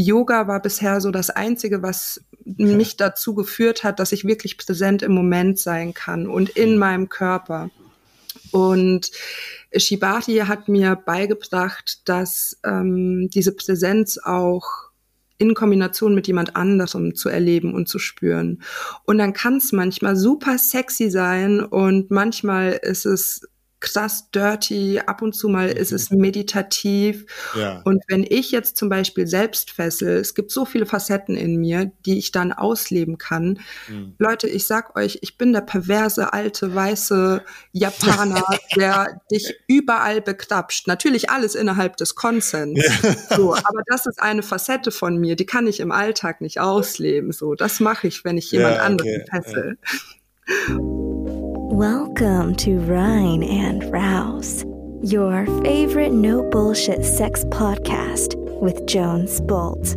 Yoga war bisher so das Einzige, was mich dazu geführt hat, dass ich wirklich präsent im Moment sein kann und in mhm. meinem Körper. Und Shibari hat mir beigebracht, dass ähm, diese Präsenz auch in Kombination mit jemand anderem zu erleben und zu spüren. Und dann kann es manchmal super sexy sein und manchmal ist es krass dirty, ab und zu mal ist es mhm. meditativ. Ja. Und wenn ich jetzt zum Beispiel selbst fessel, es gibt so viele Facetten in mir, die ich dann ausleben kann. Mhm. Leute, ich sag euch, ich bin der perverse, alte, weiße Japaner, der dich überall bekrapscht. Natürlich alles innerhalb des Konsens. Ja. So, aber das ist eine Facette von mir, die kann ich im Alltag nicht ausleben. So, das mache ich, wenn ich jemand ja, okay. anderen fessel. Welcome to Rhine and Rouse, your favorite no bullshit sex podcast with Jones Bolt.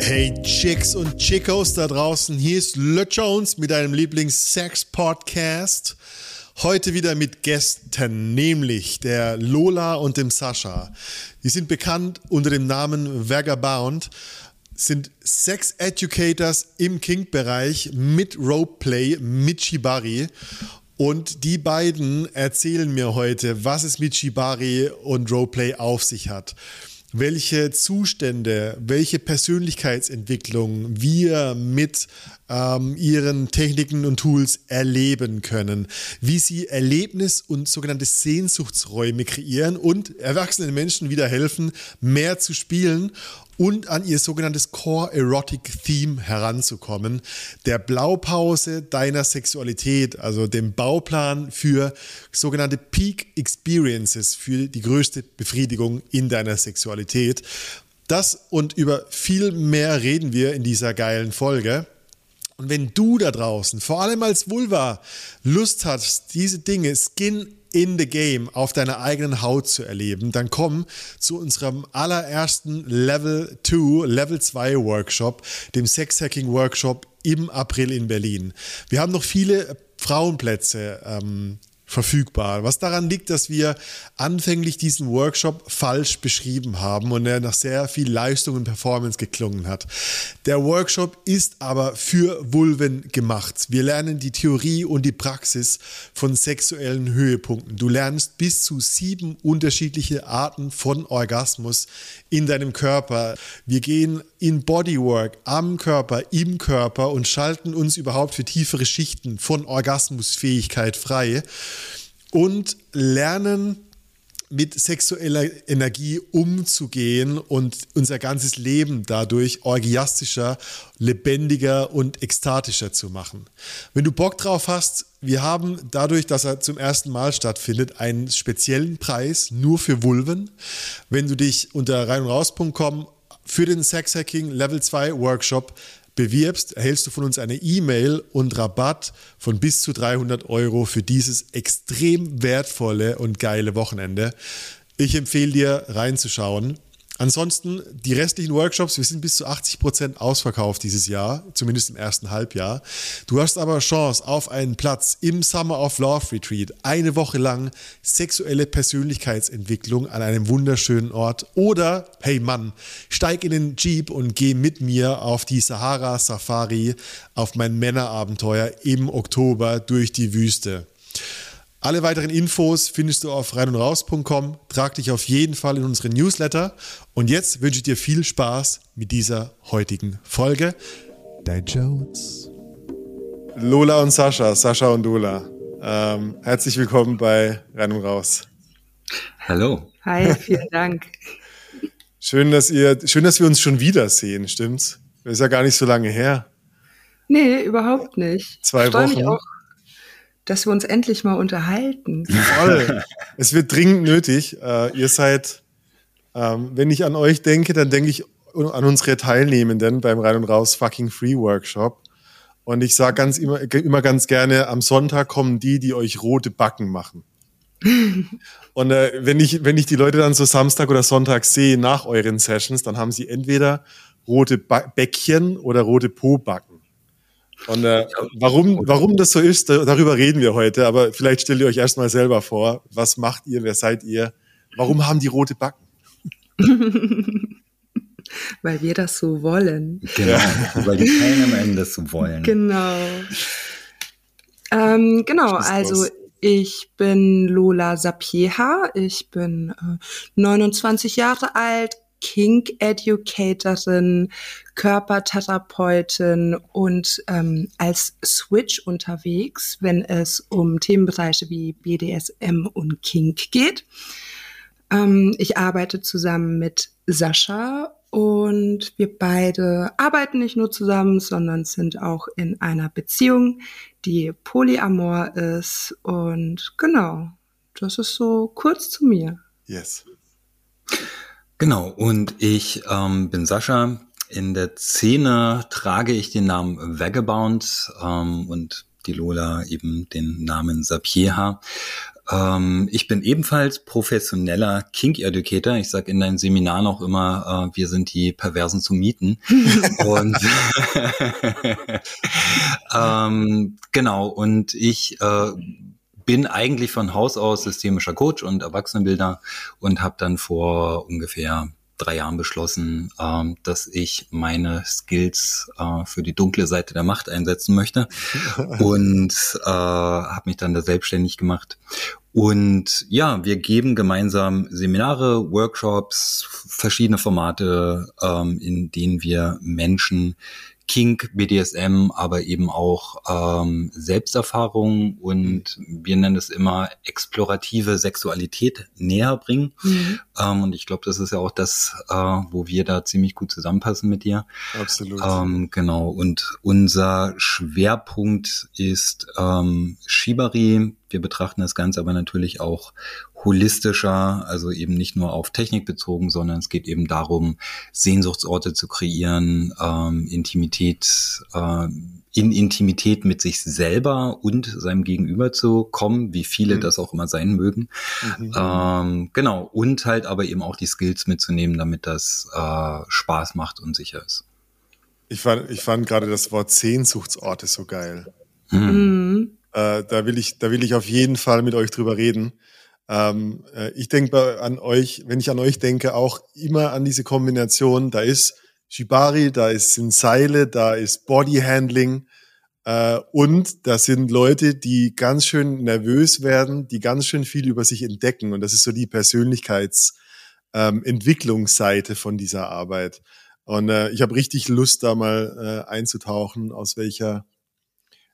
Hey Chicks und Chicos da draußen, hier ist Le Jones mit einem Lieblings-Sex-Podcast. Heute wieder mit Gästen, nämlich der Lola und dem Sascha. Die sind bekannt unter dem Namen Vagabond sind Sex Educators im Kink-Bereich mit Roleplay, mit Shibari. Und die beiden erzählen mir heute, was es mit Shibari und Roleplay auf sich hat. Welche Zustände, welche Persönlichkeitsentwicklung wir mit ähm, ihren Techniken und Tools erleben können, wie sie Erlebnis- und sogenannte Sehnsuchtsräume kreieren und erwachsenen Menschen wieder helfen, mehr zu spielen und an ihr sogenanntes Core Erotic Theme heranzukommen, der Blaupause deiner Sexualität, also dem Bauplan für sogenannte Peak Experiences, für die größte Befriedigung in deiner Sexualität. Das und über viel mehr reden wir in dieser geilen Folge. Und wenn du da draußen, vor allem als Vulva, Lust hast, diese Dinge Skin in the Game auf deiner eigenen Haut zu erleben, dann komm zu unserem allerersten Level 2, Level 2 Workshop, dem Sex Hacking Workshop im April in Berlin. Wir haben noch viele Frauenplätze ähm, verfügbar. Was daran liegt, dass wir anfänglich diesen Workshop falsch beschrieben haben und er nach sehr viel Leistung und Performance geklungen hat. Der Workshop ist aber für Vulven gemacht. Wir lernen die Theorie und die Praxis von sexuellen Höhepunkten. Du lernst bis zu sieben unterschiedliche Arten von Orgasmus in deinem Körper. Wir gehen in Bodywork am Körper, im Körper und schalten uns überhaupt für tiefere Schichten von Orgasmusfähigkeit frei und lernen mit sexueller Energie umzugehen und unser ganzes Leben dadurch orgiastischer, lebendiger und ekstatischer zu machen. Wenn du Bock drauf hast, wir haben dadurch, dass er zum ersten Mal stattfindet, einen speziellen Preis nur für Vulven. Wenn du dich unter rein und raus.com für den Sex Hacking Level 2 Workshop bewirbst, erhältst du von uns eine E-Mail und Rabatt von bis zu 300 Euro für dieses extrem wertvolle und geile Wochenende. Ich empfehle dir reinzuschauen. Ansonsten die restlichen Workshops, wir sind bis zu 80 Prozent ausverkauft dieses Jahr, zumindest im ersten Halbjahr. Du hast aber Chance auf einen Platz im Summer of Love Retreat, eine Woche lang sexuelle Persönlichkeitsentwicklung an einem wunderschönen Ort. Oder, hey Mann, steig in den Jeep und geh mit mir auf die Sahara Safari, auf mein Männerabenteuer im Oktober durch die Wüste. Alle weiteren Infos findest du auf reinundraus.com. Trag dich auf jeden Fall in unsere Newsletter. Und jetzt wünsche ich dir viel Spaß mit dieser heutigen Folge. Dein Jones. Lola und Sascha, Sascha und Lola. Ähm, herzlich willkommen bei Rein und Raus. Hallo. Hi, vielen Dank. Schön, dass ihr, schön, dass wir uns schon wiedersehen, stimmt's? Das ist ja gar nicht so lange her. Nee, überhaupt nicht. Zwei Wochen. Dass wir uns endlich mal unterhalten. Voll. es wird dringend nötig. Uh, ihr seid, ähm, wenn ich an euch denke, dann denke ich an unsere Teilnehmenden beim Rein und Raus Fucking Free Workshop. Und ich sage ganz immer, immer ganz gerne, am Sonntag kommen die, die euch rote Backen machen. und äh, wenn ich wenn ich die Leute dann so Samstag oder Sonntag sehe nach euren Sessions, dann haben sie entweder rote ba Bäckchen oder rote Po-Backen. Und äh, warum, warum das so ist, darüber reden wir heute. Aber vielleicht stellt ihr euch erstmal selber vor, was macht ihr, wer seid ihr, warum haben die rote Backen? weil wir das so wollen. Genau, weil die Teilnehmer das so wollen. Genau. Ähm, genau, also ich bin Lola Sapieha, ich bin äh, 29 Jahre alt, Kink-Educatorin, Körpertherapeutin und ähm, als Switch unterwegs, wenn es um Themenbereiche wie BDSM und Kink geht. Ähm, ich arbeite zusammen mit Sascha und wir beide arbeiten nicht nur zusammen, sondern sind auch in einer Beziehung, die polyamor ist. Und genau, das ist so kurz zu mir. Yes. Genau, und ich ähm, bin Sascha. In der Szene trage ich den Namen Vagabond ähm, und die Lola eben den Namen Sapieha. Ähm, ich bin ebenfalls professioneller Kink-Educator. Ich sage in deinen Seminaren auch immer, äh, wir sind die Perversen zu mieten. und ähm, genau, und ich äh, bin eigentlich von Haus aus systemischer Coach und Erwachsenenbilder und habe dann vor ungefähr drei Jahren beschlossen, ähm, dass ich meine Skills äh, für die dunkle Seite der Macht einsetzen möchte und äh, habe mich dann da selbstständig gemacht. Und ja, wir geben gemeinsam Seminare, Workshops, verschiedene Formate, ähm, in denen wir Menschen Kink, BDSM, aber eben auch ähm, Selbsterfahrung und wir nennen es immer explorative Sexualität näher bringen. Mhm. Ähm, und ich glaube, das ist ja auch das, äh, wo wir da ziemlich gut zusammenpassen mit dir. Absolut. Ähm, genau. Und unser Schwerpunkt ist ähm, Shibari. Wir betrachten das Ganze aber natürlich auch holistischer, also eben nicht nur auf Technik bezogen, sondern es geht eben darum, Sehnsuchtsorte zu kreieren, ähm, Intimität, äh, in Intimität mit sich selber und seinem Gegenüber zu kommen, wie viele mhm. das auch immer sein mögen. Mhm. Ähm, genau, und halt aber eben auch die Skills mitzunehmen, damit das äh, Spaß macht und sicher ist. Ich fand, ich fand gerade das Wort Sehnsuchtsorte so geil. Mhm. Äh, da will ich, da will ich auf jeden Fall mit euch drüber reden. Ähm, äh, ich denke an euch, wenn ich an euch denke, auch immer an diese Kombination. Da ist Shibari, da ist, sind Seile, da ist Bodyhandling äh, und da sind Leute, die ganz schön nervös werden, die ganz schön viel über sich entdecken. Und das ist so die Persönlichkeitsentwicklungsseite ähm, von dieser Arbeit. Und äh, ich habe richtig Lust, da mal äh, einzutauchen, aus welcher,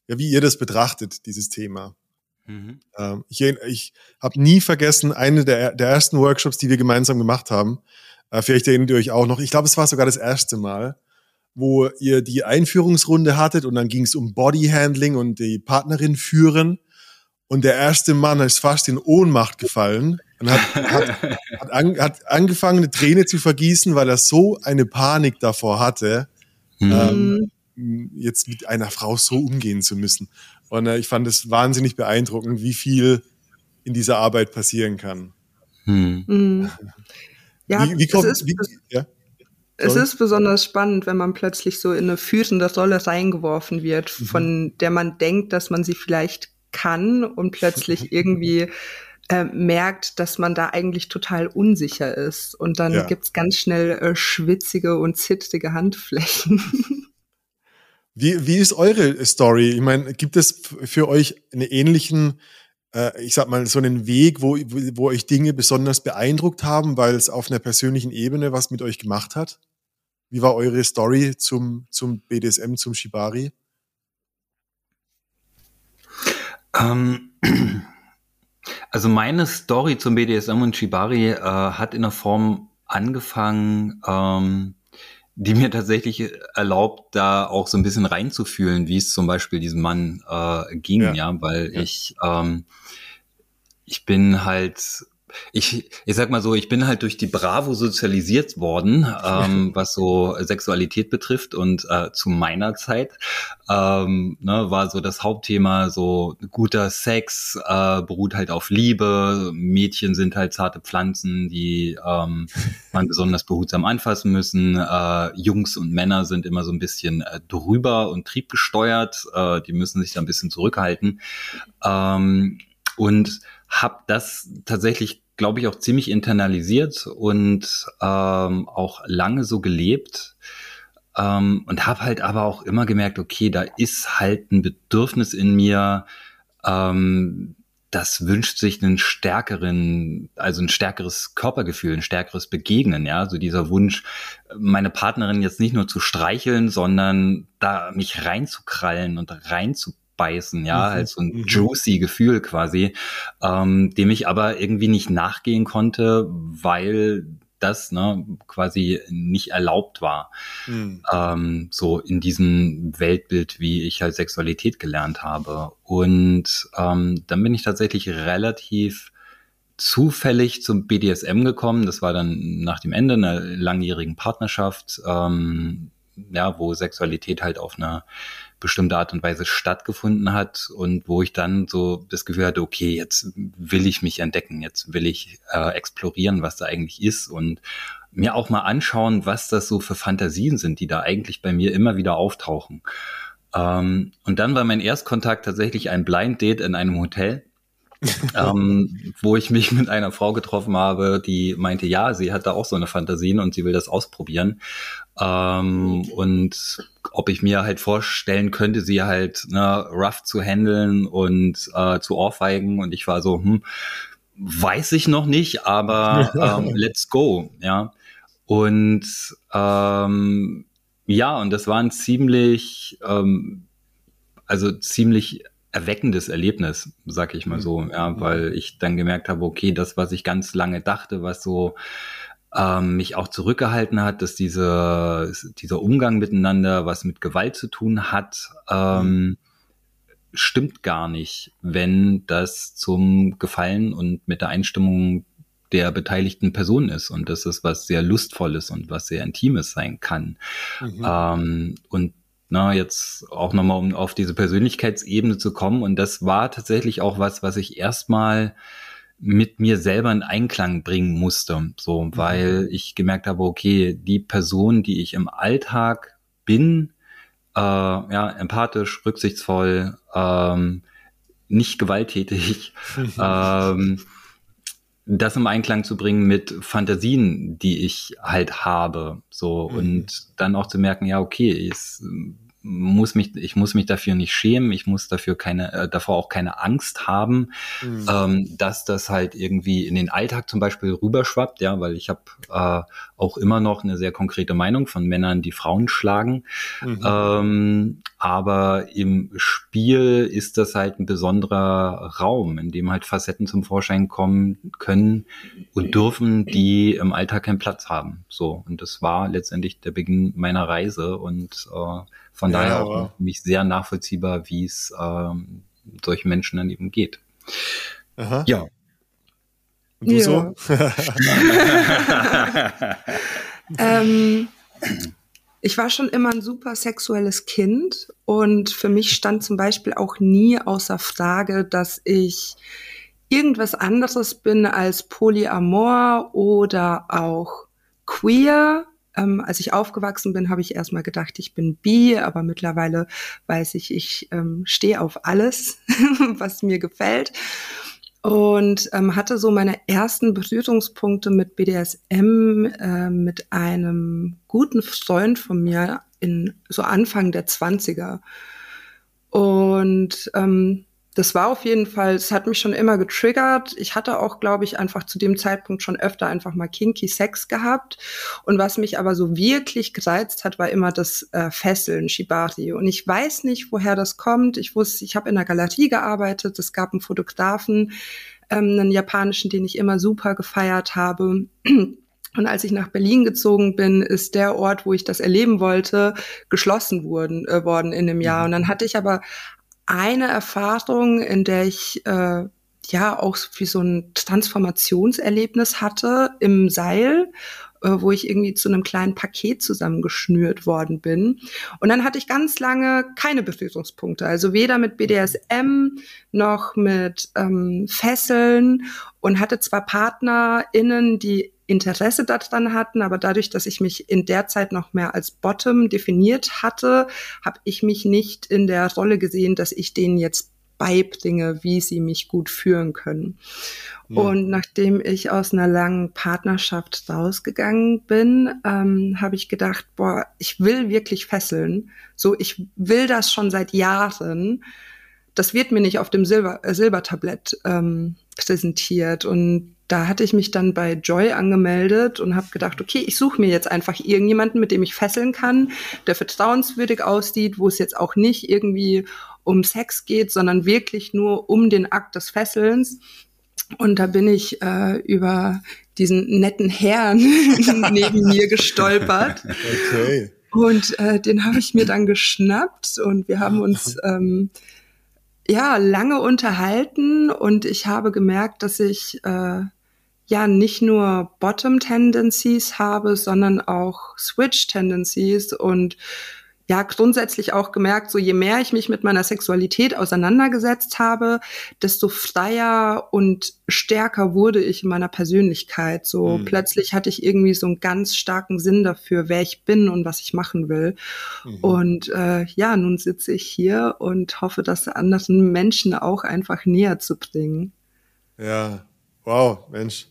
ja, wie ihr das betrachtet, dieses Thema. Mhm. Ähm, ich ich habe nie vergessen, eine der, der ersten Workshops, die wir gemeinsam gemacht haben. Äh, vielleicht erinnert ihr euch auch noch. Ich glaube, es war sogar das erste Mal, wo ihr die Einführungsrunde hattet und dann ging es um Bodyhandling und die Partnerin führen. Und der erste Mann ist fast in Ohnmacht gefallen und hat, hat, hat, an, hat angefangen, eine Träne zu vergießen, weil er so eine Panik davor hatte, mhm. ähm, jetzt mit einer Frau so umgehen zu müssen. Und äh, ich fand es wahnsinnig beeindruckend, wie viel in dieser Arbeit passieren kann. Hm. Mhm. Ja, wie, wie kommt, es, ist, wie, ja? es ist besonders spannend, wenn man plötzlich so in eine führende Rolle reingeworfen wird, mhm. von der man denkt, dass man sie vielleicht kann und plötzlich irgendwie äh, merkt, dass man da eigentlich total unsicher ist. Und dann ja. gibt's ganz schnell äh, schwitzige und zittrige Handflächen. Wie, wie ist eure Story? Ich meine, gibt es für euch einen ähnlichen, äh, ich sag mal, so einen Weg, wo, wo euch Dinge besonders beeindruckt haben, weil es auf einer persönlichen Ebene was mit euch gemacht hat? Wie war eure Story zum, zum BDSM, zum Shibari? Ähm, also meine Story zum BDSM und Shibari äh, hat in der Form angefangen, ähm, die mir tatsächlich erlaubt, da auch so ein bisschen reinzufühlen, wie es zum Beispiel diesem Mann äh, ging, ja, ja weil ja. ich ähm, ich bin halt ich, ich sag mal so, ich bin halt durch die Bravo sozialisiert worden, ähm, was so Sexualität betrifft und äh, zu meiner Zeit ähm, ne, war so das Hauptthema so guter Sex äh, beruht halt auf Liebe, Mädchen sind halt zarte Pflanzen, die ähm, man besonders behutsam anfassen müssen, äh, Jungs und Männer sind immer so ein bisschen äh, drüber und triebgesteuert, äh, die müssen sich da ein bisschen zurückhalten. Ähm, und habe das tatsächlich glaube ich, auch ziemlich internalisiert und ähm, auch lange so gelebt. Ähm, und habe halt aber auch immer gemerkt, okay, da ist halt ein Bedürfnis in mir, ähm, das wünscht sich einen stärkeren, also ein stärkeres Körpergefühl, ein stärkeres Begegnen, ja, so also dieser Wunsch, meine Partnerin jetzt nicht nur zu streicheln, sondern da mich reinzukrallen und reinzu beißen, ja, mhm. halt so ein mhm. juicy Gefühl quasi, ähm, dem ich aber irgendwie nicht nachgehen konnte, weil das ne, quasi nicht erlaubt war. Mhm. Ähm, so in diesem Weltbild, wie ich halt Sexualität gelernt habe. Und ähm, dann bin ich tatsächlich relativ zufällig zum BDSM gekommen. Das war dann nach dem Ende einer langjährigen Partnerschaft, ähm, ja, wo Sexualität halt auf einer bestimmte Art und Weise stattgefunden hat und wo ich dann so das Gefühl hatte, okay, jetzt will ich mich entdecken, jetzt will ich äh, explorieren, was da eigentlich ist und mir auch mal anschauen, was das so für Fantasien sind, die da eigentlich bei mir immer wieder auftauchen. Ähm, und dann war mein Erstkontakt tatsächlich ein Blind Date in einem Hotel. ähm, wo ich mich mit einer Frau getroffen habe, die meinte, ja, sie hat da auch so eine Fantasien und sie will das ausprobieren. Ähm, und ob ich mir halt vorstellen könnte, sie halt ne, rough zu handeln und äh, zu ohrfeigen. Und ich war so, hm, weiß ich noch nicht, aber ähm, let's go, ja. Und ähm, ja, und das war ein ziemlich, ähm, also ziemlich erweckendes Erlebnis, sag ich mal so, ja, mhm. weil ich dann gemerkt habe, okay, das, was ich ganz lange dachte, was so ähm, mich auch zurückgehalten hat, dass diese, dieser Umgang miteinander was mit Gewalt zu tun hat, ähm, stimmt gar nicht, wenn das zum Gefallen und mit der Einstimmung der beteiligten Person ist und das ist was sehr lustvolles und was sehr intimes sein kann. Mhm. Ähm, und na, jetzt auch nochmal, um auf diese Persönlichkeitsebene zu kommen. Und das war tatsächlich auch was, was ich erstmal mit mir selber in Einklang bringen musste, so, mhm. weil ich gemerkt habe, okay, die Person, die ich im Alltag bin, äh, ja, empathisch, rücksichtsvoll, ähm, nicht gewalttätig, ähm, das im Einklang zu bringen mit Fantasien, die ich halt habe, so mhm. und dann auch zu merken, ja, okay, es muss mich, ich muss mich dafür nicht schämen, ich muss dafür keine, äh, davor auch keine Angst haben, mhm. ähm, dass das halt irgendwie in den Alltag zum Beispiel rüberschwappt, ja, weil ich habe äh, auch immer noch eine sehr konkrete Meinung von Männern, die Frauen schlagen. Mhm. Ähm, aber im Spiel ist das halt ein besonderer Raum, in dem halt Facetten zum Vorschein kommen können und dürfen, die im Alltag keinen Platz haben. So. Und das war letztendlich der Beginn meiner Reise und äh, von ja, daher auch für mich sehr nachvollziehbar, wie es ähm, solchen Menschen dann eben geht. Aha. Ja. Und du ja. so? ähm, ich war schon immer ein super sexuelles Kind und für mich stand zum Beispiel auch nie außer Frage, dass ich irgendwas anderes bin als Polyamor oder auch queer ähm, als ich aufgewachsen bin, habe ich erstmal gedacht, ich bin bi, aber mittlerweile weiß ich, ich ähm, stehe auf alles, was mir gefällt. Und ähm, hatte so meine ersten Berührungspunkte mit BDSM äh, mit einem guten Freund von mir in so Anfang der 20er. Und ähm, das war auf jeden Fall, es hat mich schon immer getriggert. Ich hatte auch, glaube ich, einfach zu dem Zeitpunkt schon öfter einfach mal kinky Sex gehabt. Und was mich aber so wirklich gereizt hat, war immer das äh, Fesseln, Shibari. Und ich weiß nicht, woher das kommt. Ich wusste, ich habe in einer Galerie gearbeitet. Es gab einen Fotografen, ähm, einen japanischen, den ich immer super gefeiert habe. Und als ich nach Berlin gezogen bin, ist der Ort, wo ich das erleben wollte, geschlossen worden, äh, worden in dem Jahr. Mhm. Und dann hatte ich aber eine Erfahrung, in der ich äh, ja auch wie so ein Transformationserlebnis hatte im Seil wo ich irgendwie zu einem kleinen Paket zusammengeschnürt worden bin. Und dann hatte ich ganz lange keine Berührungspunkte, also weder mit BDSM noch mit ähm, Fesseln und hatte zwar PartnerInnen, die Interesse daran hatten, aber dadurch, dass ich mich in der Zeit noch mehr als Bottom definiert hatte, habe ich mich nicht in der Rolle gesehen, dass ich denen jetzt beibringe, wie sie mich gut führen können. Ja. Und nachdem ich aus einer langen Partnerschaft rausgegangen bin, ähm, habe ich gedacht, boah, ich will wirklich fesseln. So, ich will das schon seit Jahren. Das wird mir nicht auf dem Silber, äh, Silbertablett ähm, präsentiert. Und da hatte ich mich dann bei Joy angemeldet und habe gedacht, okay, ich suche mir jetzt einfach irgendjemanden, mit dem ich fesseln kann, der vertrauenswürdig aussieht, wo es jetzt auch nicht irgendwie um Sex geht, sondern wirklich nur um den Akt des Fesselns. Und da bin ich äh, über diesen netten Herrn neben mir gestolpert. Okay. Und äh, den habe ich mir dann geschnappt und wir haben uns ähm, ja lange unterhalten und ich habe gemerkt, dass ich äh, ja nicht nur Bottom Tendencies habe, sondern auch Switch Tendencies und ja grundsätzlich auch gemerkt, so je mehr ich mich mit meiner Sexualität auseinandergesetzt habe, desto freier und stärker wurde ich in meiner Persönlichkeit. So mhm. plötzlich hatte ich irgendwie so einen ganz starken Sinn dafür, wer ich bin und was ich machen will. Mhm. Und äh, ja, nun sitze ich hier und hoffe, das anderen Menschen auch einfach näher zu bringen. Ja, wow, Mensch.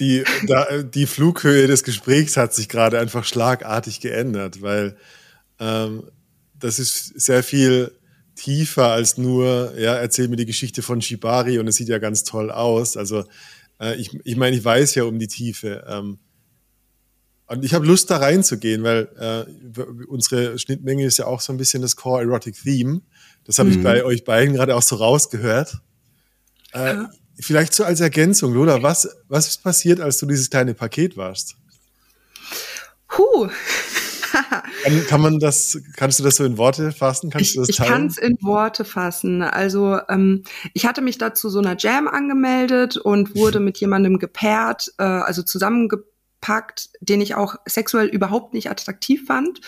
Die, da, die Flughöhe des Gesprächs hat sich gerade einfach schlagartig geändert, weil ähm, das ist sehr viel tiefer als nur, ja, erzähl mir die Geschichte von Shibari und es sieht ja ganz toll aus. Also äh, ich, ich meine, ich weiß ja um die Tiefe. Ähm, und ich habe Lust da reinzugehen, weil äh, unsere Schnittmenge ist ja auch so ein bisschen das Core Erotic Theme. Das habe mhm. ich bei euch beiden gerade auch so rausgehört. Äh, ja. Vielleicht so als Ergänzung, Lola, was, was ist passiert, als du dieses kleine Paket warst? Huh. Kann, kann, man das, kannst du das so in Worte fassen? Kannst ich, du das ich kann es in Worte fassen. Also ähm, ich hatte mich da zu so einer Jam angemeldet und wurde mit jemandem gepaart, äh, also zusammengepackt, den ich auch sexuell überhaupt nicht attraktiv fand,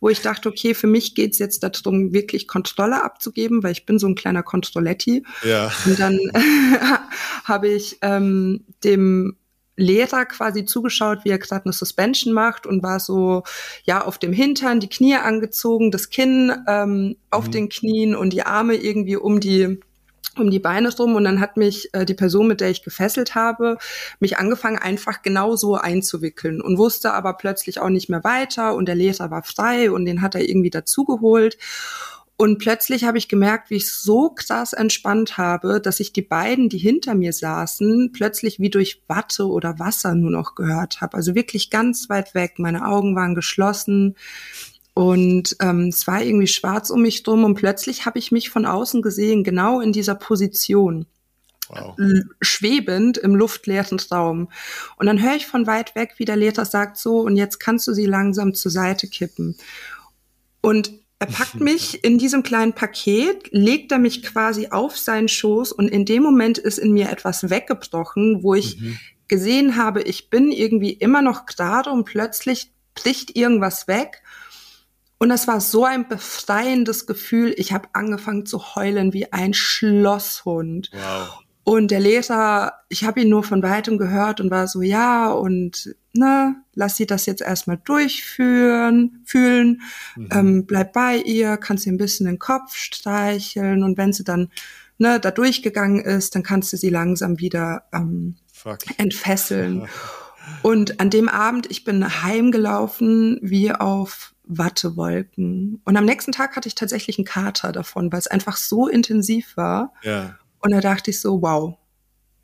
wo ich dachte, okay, für mich geht's jetzt darum, wirklich Kontrolle abzugeben, weil ich bin so ein kleiner Kontrolletti. Ja. Und dann habe ich ähm, dem Lehrer quasi zugeschaut, wie er gerade eine Suspension macht und war so, ja, auf dem Hintern, die Knie angezogen, das Kinn ähm, auf mhm. den Knien und die Arme irgendwie um die um die Beine rum und dann hat mich äh, die Person, mit der ich gefesselt habe, mich angefangen einfach genau so einzuwickeln und wusste aber plötzlich auch nicht mehr weiter und der Lehrer war frei und den hat er irgendwie dazugeholt und plötzlich habe ich gemerkt, wie ich so krass entspannt habe, dass ich die beiden, die hinter mir saßen, plötzlich wie durch Watte oder Wasser nur noch gehört habe. Also wirklich ganz weit weg. Meine Augen waren geschlossen und ähm, es war irgendwie schwarz um mich drum und plötzlich habe ich mich von außen gesehen, genau in dieser Position. Wow. schwebend im luftleeren Raum. Und dann höre ich von weit weg, wie der Lehrer sagt so, und jetzt kannst du sie langsam zur Seite kippen. Und er packt mich in diesem kleinen Paket, legt er mich quasi auf seinen Schoß und in dem Moment ist in mir etwas weggebrochen, wo ich mhm. gesehen habe, ich bin irgendwie immer noch gerade und plötzlich bricht irgendwas weg. Und das war so ein befreiendes Gefühl. Ich habe angefangen zu heulen wie ein Schlosshund. Wow. Und der Leser, ich habe ihn nur von weitem gehört und war so, ja, und ne, lass sie das jetzt erstmal durchführen, fühlen, mhm. ähm, bleib bei ihr, kannst ihr ein bisschen den Kopf streicheln und wenn sie dann ne, da durchgegangen ist, dann kannst du sie langsam wieder ähm, entfesseln. Und an dem Abend, ich bin heimgelaufen wie auf Wattewolken. Und am nächsten Tag hatte ich tatsächlich einen Kater davon, weil es einfach so intensiv war. Ja. Und da dachte ich so, wow,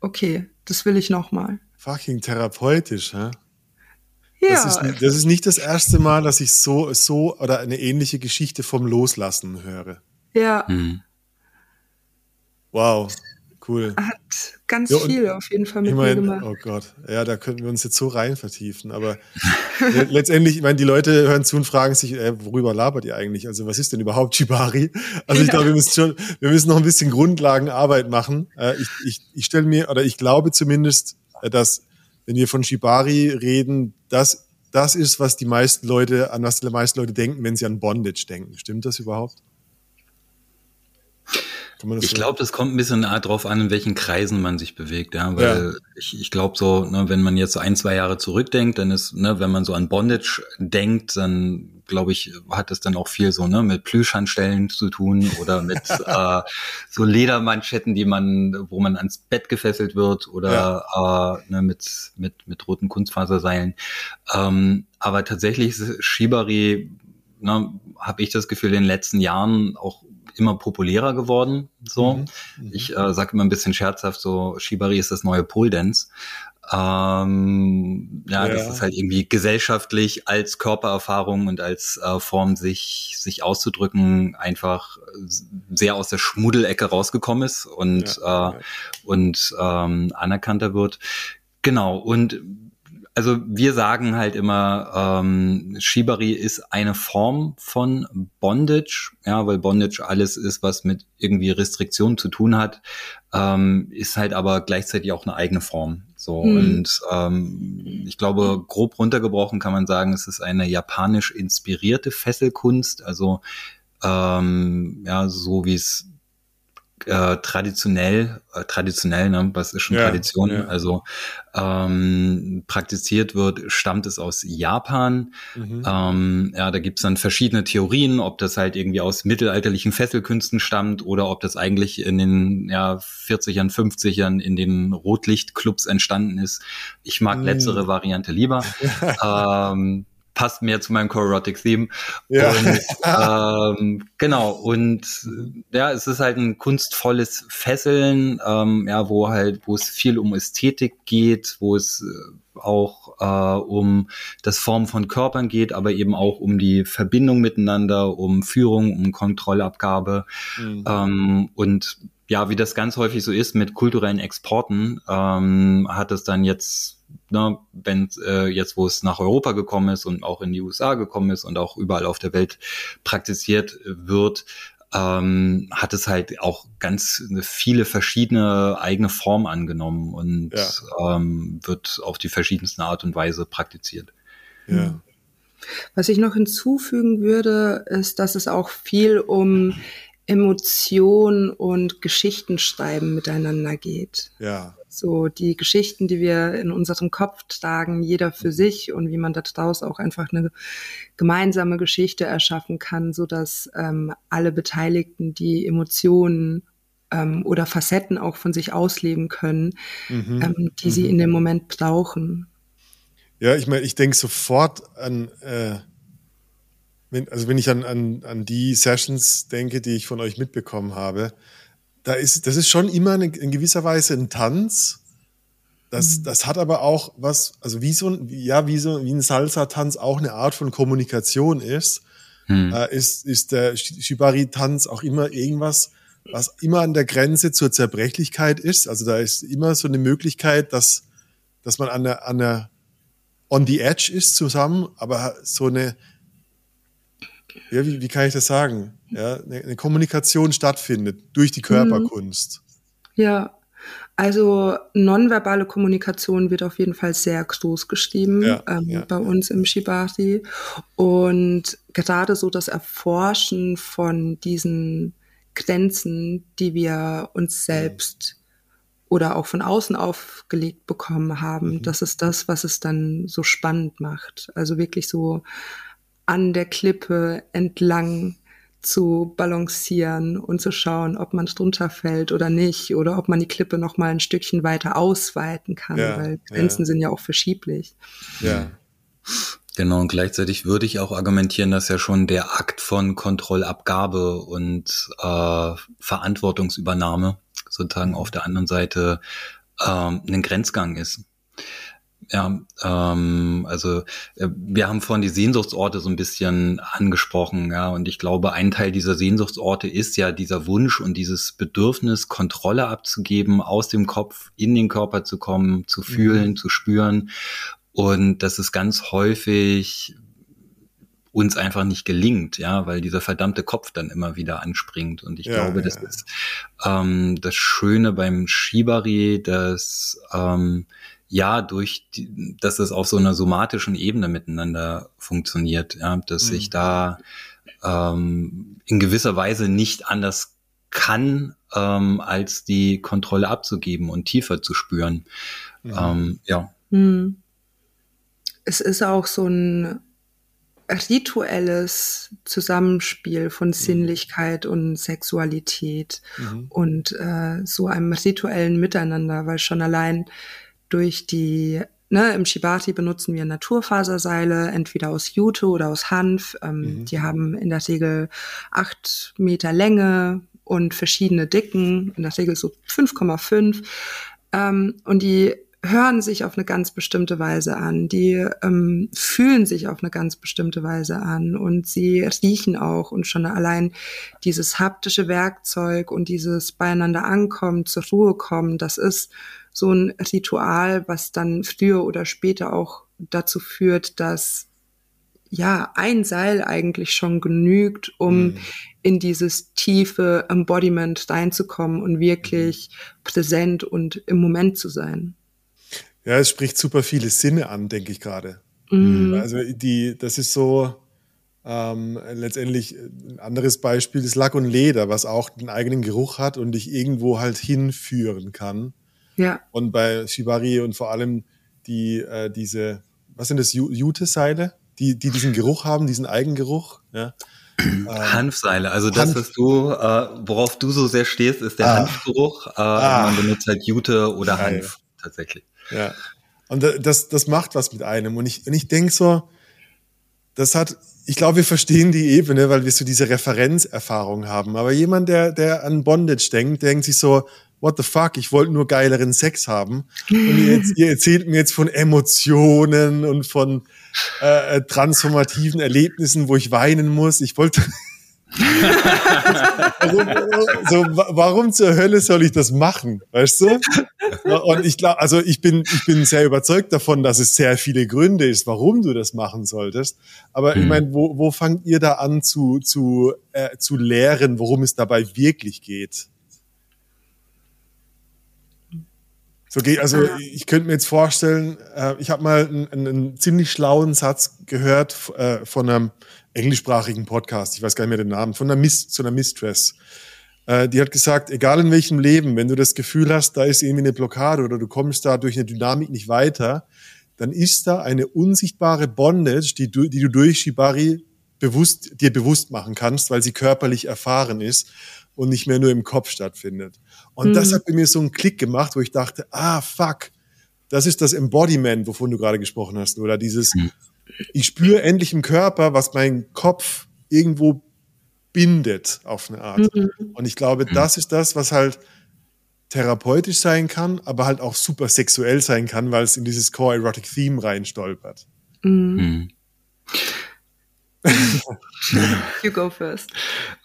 okay, das will ich nochmal. Fucking therapeutisch, hä? Ja. Das ist, das ist nicht das erste Mal, dass ich so, so oder eine ähnliche Geschichte vom Loslassen höre. Ja. Mhm. Wow, cool. hat ganz ja, viel auf jeden Fall mit ich mein, mir gemacht. Oh Gott, ja, da könnten wir uns jetzt so rein vertiefen. Aber letztendlich, ich meine, die Leute hören zu und fragen sich, äh, worüber labert ihr eigentlich? Also was ist denn überhaupt Shibari? Also ich ja. glaube, wir müssen schon, wir müssen noch ein bisschen Grundlagenarbeit machen. Äh, ich ich, ich stelle mir, oder ich glaube zumindest, äh, dass wenn wir von Shibari reden, das das ist, was die meisten Leute, an was die meisten Leute denken, wenn sie an Bondage denken. Stimmt das überhaupt? Ich glaube, das kommt ein bisschen darauf an, in welchen Kreisen man sich bewegt, ja, weil ja. ich, ich glaube so, ne, wenn man jetzt so ein, zwei Jahre zurückdenkt, dann ist, ne, wenn man so an Bondage denkt, dann glaube ich, hat es dann auch viel so, ne, mit Plüschhandstellen zu tun oder mit äh, so Ledermanschetten, die man, wo man ans Bett gefesselt wird oder ja. äh, ne, mit, mit, mit roten Kunstfaserseilen. Ähm, aber tatsächlich ist Shibari, ne, habe ich das Gefühl, in den letzten Jahren auch immer populärer geworden. So, mhm. mhm. ich äh, sage immer ein bisschen scherzhaft, so Shibari ist das neue Pole Dance. Ähm, ja, ja, das ist halt irgendwie gesellschaftlich als Körpererfahrung und als äh, Form, sich, sich auszudrücken, einfach sehr aus der Schmuddelecke rausgekommen ist und, ja, äh, und ähm, anerkannter wird. Genau, und also wir sagen halt immer, ähm, Shibari ist eine Form von Bondage, ja, weil Bondage alles ist, was mit irgendwie Restriktionen zu tun hat, ähm, ist halt aber gleichzeitig auch eine eigene Form. So mhm. und ähm, ich glaube, grob runtergebrochen kann man sagen, es ist eine japanisch inspirierte Fesselkunst, also ähm, ja, so wie es äh, traditionell, äh, traditionell, ne, was ist schon ja, Tradition, ja. also ähm, praktiziert wird, stammt es aus Japan. Mhm. Ähm, ja, da gibt's dann verschiedene Theorien, ob das halt irgendwie aus mittelalterlichen Fesselkünsten stammt oder ob das eigentlich in den ja, 40ern, 50ern in den Rotlichtclubs entstanden ist. Ich mag mhm. letztere Variante lieber. ähm, passt mehr zu meinem Chorotic Theme. Ja. Und, ähm, genau, und ja, es ist halt ein kunstvolles Fesseln, ähm, ja, wo halt, wo es viel um Ästhetik geht, wo es äh, auch äh, um das Formen von Körpern geht, aber eben auch um die Verbindung miteinander, um Führung, um Kontrollabgabe. Mhm. Ähm, und ja, wie das ganz häufig so ist mit kulturellen Exporten, ähm, hat es dann jetzt ne, wenn äh, jetzt, wo es nach Europa gekommen ist und auch in die USA gekommen ist und auch überall auf der Welt praktiziert wird, ähm, hat es halt auch ganz viele verschiedene eigene Formen angenommen und ja. ähm, wird auf die verschiedensten Art und Weise praktiziert. Ja. Was ich noch hinzufügen würde, ist, dass es auch viel um Emotion und Geschichtenschreiben miteinander geht. Ja. So die Geschichten, die wir in unserem Kopf tragen, jeder für sich und wie man daraus auch einfach eine gemeinsame Geschichte erschaffen kann, so dass ähm, alle Beteiligten die Emotionen ähm, oder Facetten auch von sich ausleben können, mhm. ähm, die mhm. sie in dem Moment brauchen. Ja, ich meine, ich denke sofort an äh wenn, also wenn ich an, an, an die Sessions denke, die ich von euch mitbekommen habe, da ist, das ist schon immer eine, in gewisser Weise ein Tanz. Das, mhm. das hat aber auch was, also wie so ein, ja, wie so, wie ein Salsa-Tanz auch eine Art von Kommunikation ist, hm. äh, ist, ist der Shibari-Tanz auch immer irgendwas, was immer an der Grenze zur Zerbrechlichkeit ist. Also da ist immer so eine Möglichkeit, dass, dass man an der, an der, on the edge ist zusammen, aber so eine, ja, wie, wie kann ich das sagen? Ja, eine, Kommunikation stattfindet durch die Körperkunst. Ja, also nonverbale Kommunikation wird auf jeden Fall sehr groß geschrieben ja, ähm, ja, bei uns im Shibari. Und gerade so das Erforschen von diesen Grenzen, die wir uns selbst oder auch von außen aufgelegt bekommen haben, mhm. das ist das, was es dann so spannend macht. Also wirklich so an der Klippe entlang zu balancieren und zu schauen, ob man drunter fällt oder nicht oder ob man die Klippe noch mal ein Stückchen weiter ausweiten kann, ja, weil Grenzen ja. sind ja auch verschieblich. Ja. Genau, und gleichzeitig würde ich auch argumentieren, dass ja schon der Akt von Kontrollabgabe und äh, Verantwortungsübernahme sozusagen auf der anderen Seite ähm, ein Grenzgang ist Ja, ähm, also äh, wir haben vorhin die Sehnsuchtsorte so ein bisschen angesprochen, ja, und ich glaube, ein Teil dieser Sehnsuchtsorte ist ja dieser Wunsch und dieses Bedürfnis, Kontrolle abzugeben, aus dem Kopf in den Körper zu kommen, zu fühlen, mhm. zu spüren. Und das ist ganz häufig uns einfach nicht gelingt, ja, weil dieser verdammte Kopf dann immer wieder anspringt. Und ich ja, glaube, das ist ähm, das Schöne beim Shibari, dass ähm, ja durch die, dass es auf so einer somatischen Ebene miteinander funktioniert, ja, dass mhm. ich da ähm, in gewisser Weise nicht anders kann, ähm, als die Kontrolle abzugeben und tiefer zu spüren. Mhm. Ähm, ja. Mhm. Es ist auch so ein rituelles Zusammenspiel von mhm. Sinnlichkeit und Sexualität mhm. und äh, so einem rituellen Miteinander, weil schon allein durch die Ne, Im Shibati benutzen wir Naturfaserseile, entweder aus Jute oder aus Hanf. Ähm, mhm. Die haben in der Regel acht Meter Länge und verschiedene Dicken, in der Regel so 5,5. Ähm, und die hören sich auf eine ganz bestimmte Weise an, die ähm, fühlen sich auf eine ganz bestimmte Weise an und sie riechen auch und schon allein dieses haptische Werkzeug und dieses beieinander ankommen, zur Ruhe kommen, das ist so ein Ritual, was dann früher oder später auch dazu führt, dass ja ein Seil eigentlich schon genügt, um mhm. in dieses tiefe Embodiment reinzukommen und wirklich präsent und im Moment zu sein. Ja, es spricht super viele Sinne an, denke ich gerade. Mhm. Also die, das ist so ähm, letztendlich ein anderes Beispiel ist Lack und Leder, was auch einen eigenen Geruch hat und dich irgendwo halt hinführen kann. Ja. Und bei Shibari und vor allem die äh, diese, was sind das, Jute-Seile, die, die diesen Geruch haben, diesen Eigengeruch. Ja. Ähm, Hanfseile, also das, Hanf was du, äh, worauf du so sehr stehst, ist der ah. Hanfgeruch. Äh, ah. Man benutzt halt Jute oder Geil. Hanf tatsächlich. Ja. Und das, das macht was mit einem. Und ich, und ich denke so, das hat, ich glaube, wir verstehen die Ebene, weil wir so diese Referenzerfahrung haben. Aber jemand, der, der an Bondage denkt, denkt sich so, what the fuck, ich wollte nur geileren Sex haben. Und ihr, jetzt, ihr erzählt mir jetzt von Emotionen und von äh, äh transformativen Erlebnissen, wo ich weinen muss. Ich wollte, warum, so, warum zur Hölle soll ich das machen? Weißt du? Und ich glaube, also ich bin, ich bin sehr überzeugt davon, dass es sehr viele Gründe ist, warum du das machen solltest. Aber mhm. ich meine, wo, wo fangt ihr da an zu, zu, äh, zu lehren, worum es dabei wirklich geht? So geht, also ich könnte mir jetzt vorstellen, äh, ich habe mal einen, einen, ziemlich schlauen Satz gehört äh, von einem englischsprachigen Podcast, ich weiß gar nicht mehr den Namen, von einer Miss, zu einer Mistress. Äh, die hat gesagt, egal in welchem Leben, wenn du das Gefühl hast, da ist irgendwie eine Blockade oder du kommst da durch eine Dynamik nicht weiter, dann ist da eine unsichtbare Bondage, die du, die du durch Shibari bewusst, dir bewusst machen kannst, weil sie körperlich erfahren ist und nicht mehr nur im Kopf stattfindet. Und mhm. das hat bei mir so einen Klick gemacht, wo ich dachte, ah, fuck, das ist das Embodiment, wovon du gerade gesprochen hast, oder dieses, mhm ich spüre endlich im Körper, was mein Kopf irgendwo bindet auf eine Art. Mhm. Und ich glaube, mhm. das ist das, was halt therapeutisch sein kann, aber halt auch super sexuell sein kann, weil es in dieses Core Erotic Theme reinstolpert. Mhm. you go first.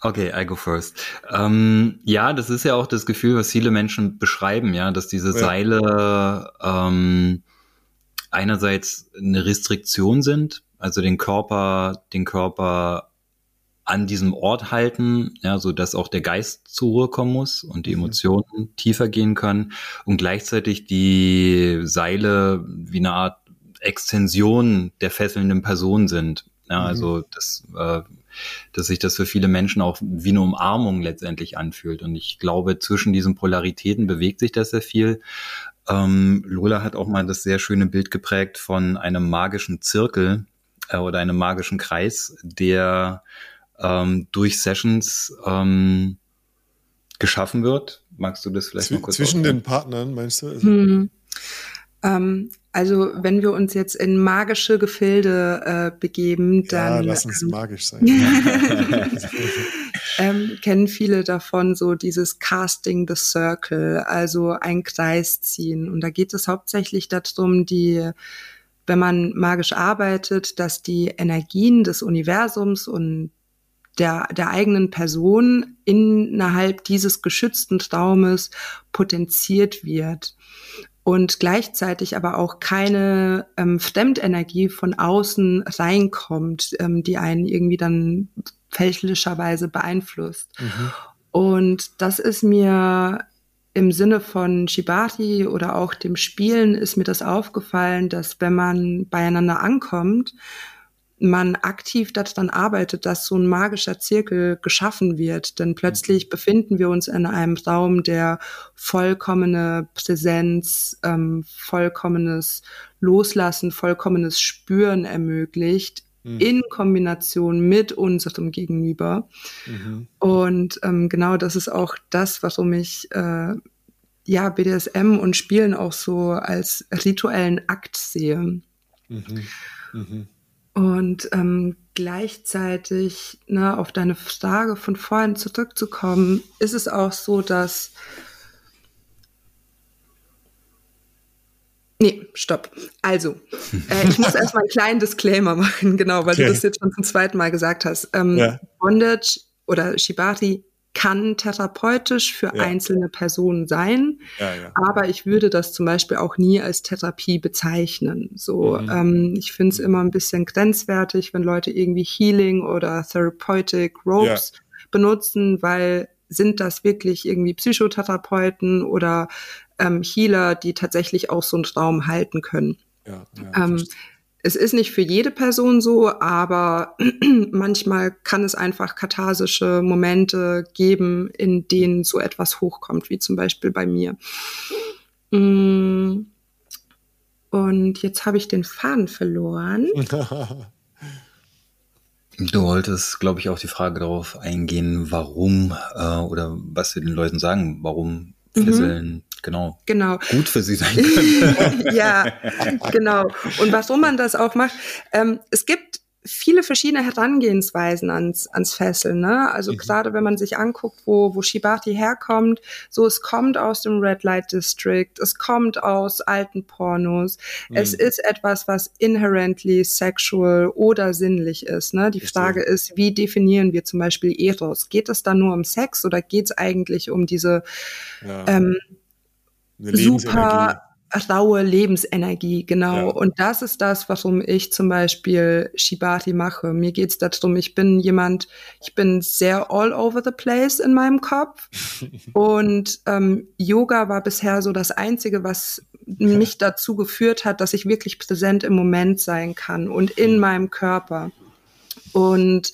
Okay, I go first. Ähm, ja, das ist ja auch das Gefühl, was viele Menschen beschreiben, ja, dass diese ja. Seile ähm, einerseits eine Restriktion sind, also den Körper, den Körper an diesem Ort halten, ja, so dass auch der Geist zur Ruhe kommen muss und die mhm. Emotionen mhm. tiefer gehen können und gleichzeitig die Seile wie eine Art Extension der fesselnden Person sind. Ja, mhm. also das, äh, dass sich das für viele Menschen auch wie eine Umarmung letztendlich anfühlt. Und ich glaube, zwischen diesen Polaritäten bewegt sich das sehr viel. Ähm, Lola hat auch mal das sehr schöne Bild geprägt von einem magischen Zirkel äh, oder einem magischen Kreis, der ähm, durch Sessions ähm, geschaffen wird. Magst du das vielleicht Zw mal kurz Zwischen den Partnern, meinst du? Also, hm. Ähm, also wenn wir uns jetzt in magische Gefilde äh, begeben, dann. Ja, lass uns ähm, magisch sein. ähm, kennen viele davon so dieses Casting the Circle, also ein Kreis ziehen. Und da geht es hauptsächlich darum, die wenn man magisch arbeitet, dass die Energien des Universums und der, der eigenen Person innerhalb dieses geschützten Traumes potenziert wird und gleichzeitig aber auch keine ähm, Fremdenergie von außen reinkommt, ähm, die einen irgendwie dann fälschlicherweise beeinflusst. Mhm. Und das ist mir im Sinne von Shibari oder auch dem Spielen ist mir das aufgefallen, dass wenn man beieinander ankommt, man aktiv daran arbeitet, dass so ein magischer Zirkel geschaffen wird. Denn plötzlich befinden wir uns in einem Raum, der vollkommene Präsenz, ähm, vollkommenes Loslassen, vollkommenes Spüren ermöglicht, mhm. in Kombination mit unserem Gegenüber. Mhm. Und ähm, genau das ist auch das, warum ich äh, ja BDSM und Spielen auch so als rituellen Akt sehe. Mhm. Und ähm, gleichzeitig, ne, auf deine Frage von vorhin zurückzukommen, ist es auch so, dass Nee, stopp. Also, äh, ich muss erstmal einen kleinen Disclaimer machen, genau, weil okay. du das jetzt schon zum zweiten Mal gesagt hast. Ähm, ja. Bondage oder Shibari kann therapeutisch für ja. einzelne Personen sein, ja, ja. aber ich würde das zum Beispiel auch nie als Therapie bezeichnen. So, mhm. ähm, ich finde es immer ein bisschen grenzwertig, wenn Leute irgendwie Healing oder Therapeutic Ropes benutzen, weil sind das wirklich irgendwie Psychotherapeuten oder ähm, Healer, die tatsächlich auch so einen Traum halten können? Ja, ja, ähm, es ist nicht für jede Person so, aber manchmal kann es einfach katharsische Momente geben, in denen so etwas hochkommt, wie zum Beispiel bei mir. Mm. Und jetzt habe ich den Faden verloren. Du wolltest, glaube ich, auch die Frage darauf eingehen, warum äh, oder was wir den Leuten sagen, warum Fesseln mhm. Genau, genau gut für sie sein können. ja, genau. Und warum man das auch macht, ähm, es gibt viele verschiedene Herangehensweisen ans, ans Fesseln. Ne? Also mhm. gerade wenn man sich anguckt, wo, wo Shibati herkommt, so es kommt aus dem Red Light District, es kommt aus alten Pornos. Mhm. Es ist etwas, was inherently sexual oder sinnlich ist. Ne? Die Frage ist, wie definieren wir zum Beispiel Eros? Geht es da nur um Sex oder geht es eigentlich um diese ja. ähm, super raue Lebensenergie, genau. Ja. Und das ist das, warum ich zum Beispiel Shibari mache. Mir geht es darum, ich bin jemand, ich bin sehr all over the place in meinem Kopf. und ähm, Yoga war bisher so das Einzige, was mich dazu geführt hat, dass ich wirklich präsent im Moment sein kann und in meinem Körper. Und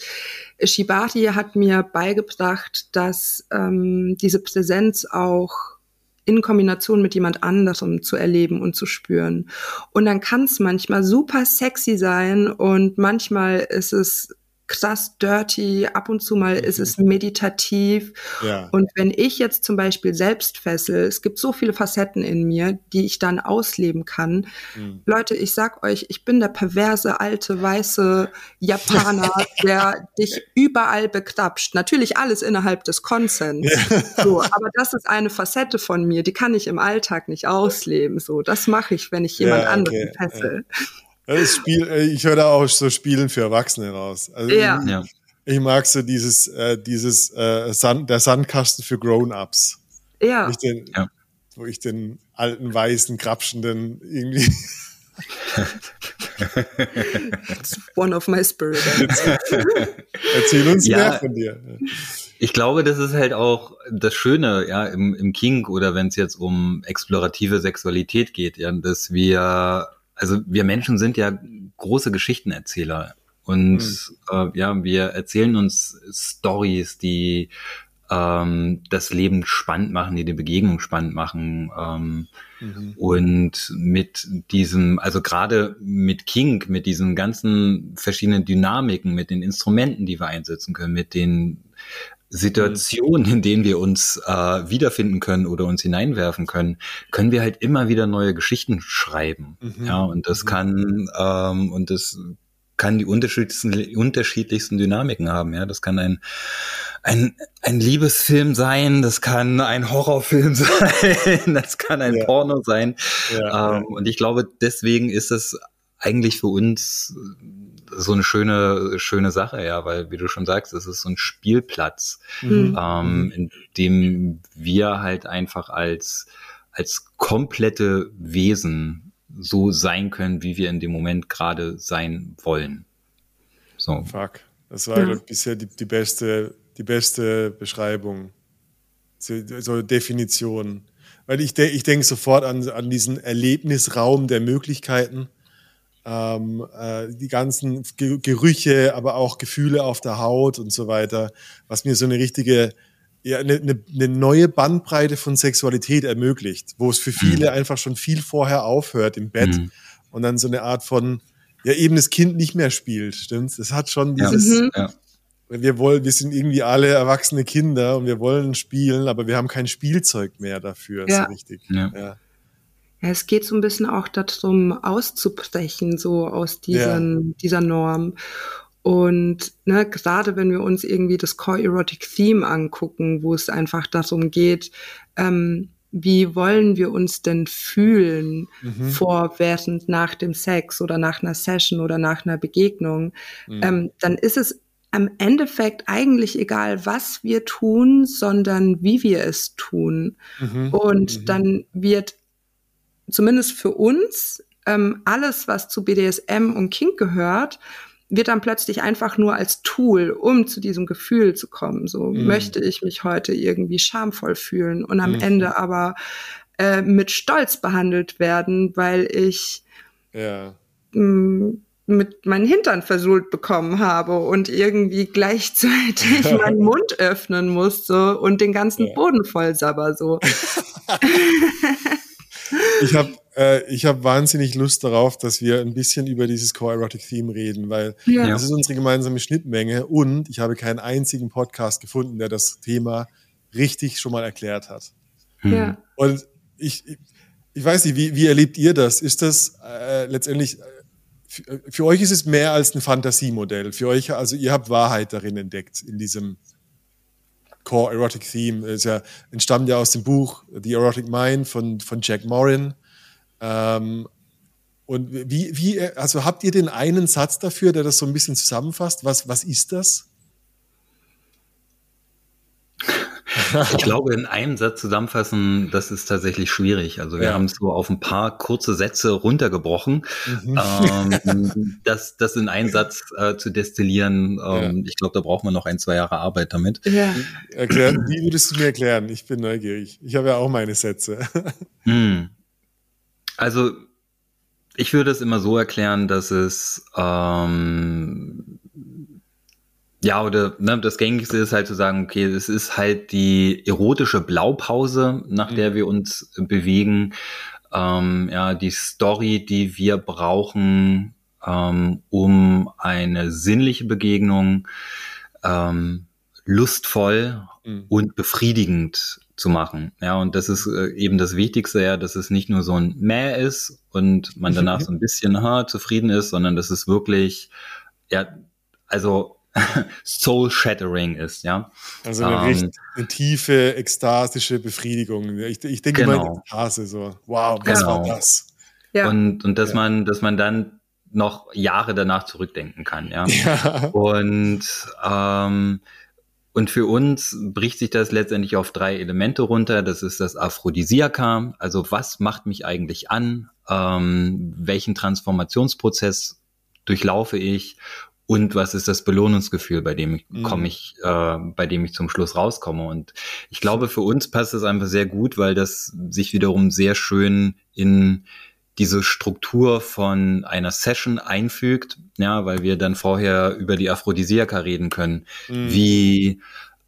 Shibari hat mir beigebracht, dass ähm, diese Präsenz auch in Kombination mit jemand anderem zu erleben und zu spüren. Und dann kann es manchmal super sexy sein und manchmal ist es krass dirty, ab und zu mal ist es meditativ. Ja. Und wenn ich jetzt zum Beispiel selbst fessel, es gibt so viele Facetten in mir, die ich dann ausleben kann. Mhm. Leute, ich sag euch, ich bin der perverse, alte, weiße Japaner, der dich überall bekrapscht. Natürlich alles innerhalb des Konsens. Ja. So, aber das ist eine Facette von mir, die kann ich im Alltag nicht ausleben. So, das mache ich, wenn ich jemand ja, okay. anderen fessel. Das Spiel, äh, ich höre da auch so Spielen für Erwachsene raus. Also ja. Ich, ich mag so dieses, äh, dieses äh, Sand, der Sandkasten für Grown-Ups. Ja. Wo ich, den, ja. wo ich den alten, weißen, krapschenden irgendwie. It's one of my spirit. Erzähl uns ja, mehr von dir. Ich glaube, das ist halt auch das Schöne, ja, im, im King oder wenn es jetzt um explorative Sexualität geht, ja, dass wir also wir Menschen sind ja große Geschichtenerzähler und mhm. äh, ja, wir erzählen uns Stories, die ähm, das Leben spannend machen, die die Begegnung spannend machen. Ähm, mhm. Und mit diesem, also gerade mit King, mit diesen ganzen verschiedenen Dynamiken, mit den Instrumenten, die wir einsetzen können, mit den Situationen, in denen wir uns äh, wiederfinden können oder uns hineinwerfen können, können wir halt immer wieder neue Geschichten schreiben. Mhm. Ja, und das mhm. kann ähm, und das kann die unterschiedlichsten, unterschiedlichsten Dynamiken haben. Ja, das kann ein ein, ein Liebesfilm sein, das kann ein Horrorfilm sein, das kann ein ja. Porno sein. Ja, ähm, und ich glaube, deswegen ist es eigentlich für uns so eine schöne, schöne Sache, ja, weil, wie du schon sagst, es ist so ein Spielplatz, mhm. ähm, in dem wir halt einfach als, als komplette Wesen so sein können, wie wir in dem Moment gerade sein wollen. So. Fuck. Das war ja. bisher die, die, beste, die beste Beschreibung, so, Definition. Weil ich, de ich denke sofort an, an diesen Erlebnisraum der Möglichkeiten ähm, äh, die ganzen Ge Gerüche, aber auch Gefühle auf der Haut und so weiter, was mir so eine richtige, ja, eine, eine, eine neue Bandbreite von Sexualität ermöglicht, wo es für viele mhm. einfach schon viel vorher aufhört im Bett mhm. und dann so eine Art von, ja, eben das Kind nicht mehr spielt, stimmt's? Das hat schon dieses, mhm. ja. wir wollen, wir sind irgendwie alle erwachsene Kinder und wir wollen spielen, aber wir haben kein Spielzeug mehr dafür, ja. so richtig. Ja. Ja. Es geht so ein bisschen auch darum, auszubrechen, so aus diesen, ja. dieser Norm. Und ne, gerade wenn wir uns irgendwie das Core Erotic Theme angucken, wo es einfach darum geht, ähm, wie wollen wir uns denn fühlen mhm. vor, während, nach dem Sex oder nach einer Session oder nach einer Begegnung, mhm. ähm, dann ist es am Endeffekt eigentlich egal, was wir tun, sondern wie wir es tun. Mhm. Und mhm. dann wird zumindest für uns, ähm, alles, was zu BDSM und Kink gehört, wird dann plötzlich einfach nur als Tool, um zu diesem Gefühl zu kommen. So mhm. möchte ich mich heute irgendwie schamvoll fühlen und am mhm. Ende aber äh, mit Stolz behandelt werden, weil ich ja. mh, mit meinen Hintern versohlt bekommen habe und irgendwie gleichzeitig meinen Mund öffnen musste und den ganzen ja. Boden voll sabber so. ich habe äh, ich hab wahnsinnig Lust darauf, dass wir ein bisschen über dieses Core Erotic Theme reden, weil ja. das ist unsere gemeinsame Schnittmenge und ich habe keinen einzigen Podcast gefunden, der das Thema richtig schon mal erklärt hat. Hm. Ja. Und ich, ich, weiß nicht, wie, wie erlebt ihr das? Ist das äh, letztendlich, äh, für, für euch ist es mehr als ein Fantasiemodell. Für euch, also ihr habt Wahrheit darin entdeckt, in diesem Core Erotic Theme. Ist ja, entstammt ja aus dem Buch The Erotic Mind von, von Jack Morin. Ähm, und wie, wie, also habt ihr den einen Satz dafür, der das so ein bisschen zusammenfasst? Was, was ist das? Ich glaube, in einem Satz zusammenfassen, das ist tatsächlich schwierig. Also wir ja. haben es so auf ein paar kurze Sätze runtergebrochen. Mhm. Ähm, das, das in einen Satz äh, zu destillieren, ähm, ja. ich glaube, da braucht man noch ein, zwei Jahre Arbeit damit. Ja. Erklär, wie würdest du mir erklären? Ich bin neugierig. Ich habe ja auch meine Sätze. Hm. Also ich würde es immer so erklären, dass es ähm, ja, oder ne, das Gängigste ist halt zu sagen, okay, es ist halt die erotische Blaupause, nach mhm. der wir uns bewegen. Ähm, ja, die Story, die wir brauchen, ähm, um eine sinnliche Begegnung ähm, lustvoll mhm. und befriedigend zu machen. Ja, und das ist äh, eben das Wichtigste, ja, dass es nicht nur so ein Mäh ist und man danach so ein bisschen ha, zufrieden ist, sondern dass es wirklich, ja, also soul-shattering ist, ja. Also eine, ähm, recht, eine tiefe, ekstasische Befriedigung. Ich, ich denke genau. immer in Ekstase so, wow, was genau. war das? Ja. Und, und dass ja. man, dass man dann noch Jahre danach zurückdenken kann, ja. ja. Und ähm, und für uns bricht sich das letztendlich auf drei Elemente runter. Das ist das Aphrodisiaka, also was macht mich eigentlich an, ähm, welchen Transformationsprozess durchlaufe ich und was ist das Belohnungsgefühl, bei dem ich mhm. komme ich, äh, bei dem ich zum Schluss rauskomme. Und ich glaube, für uns passt es einfach sehr gut, weil das sich wiederum sehr schön in diese Struktur von einer Session einfügt, ja, weil wir dann vorher über die Aphrodisiaka reden können, mhm. wie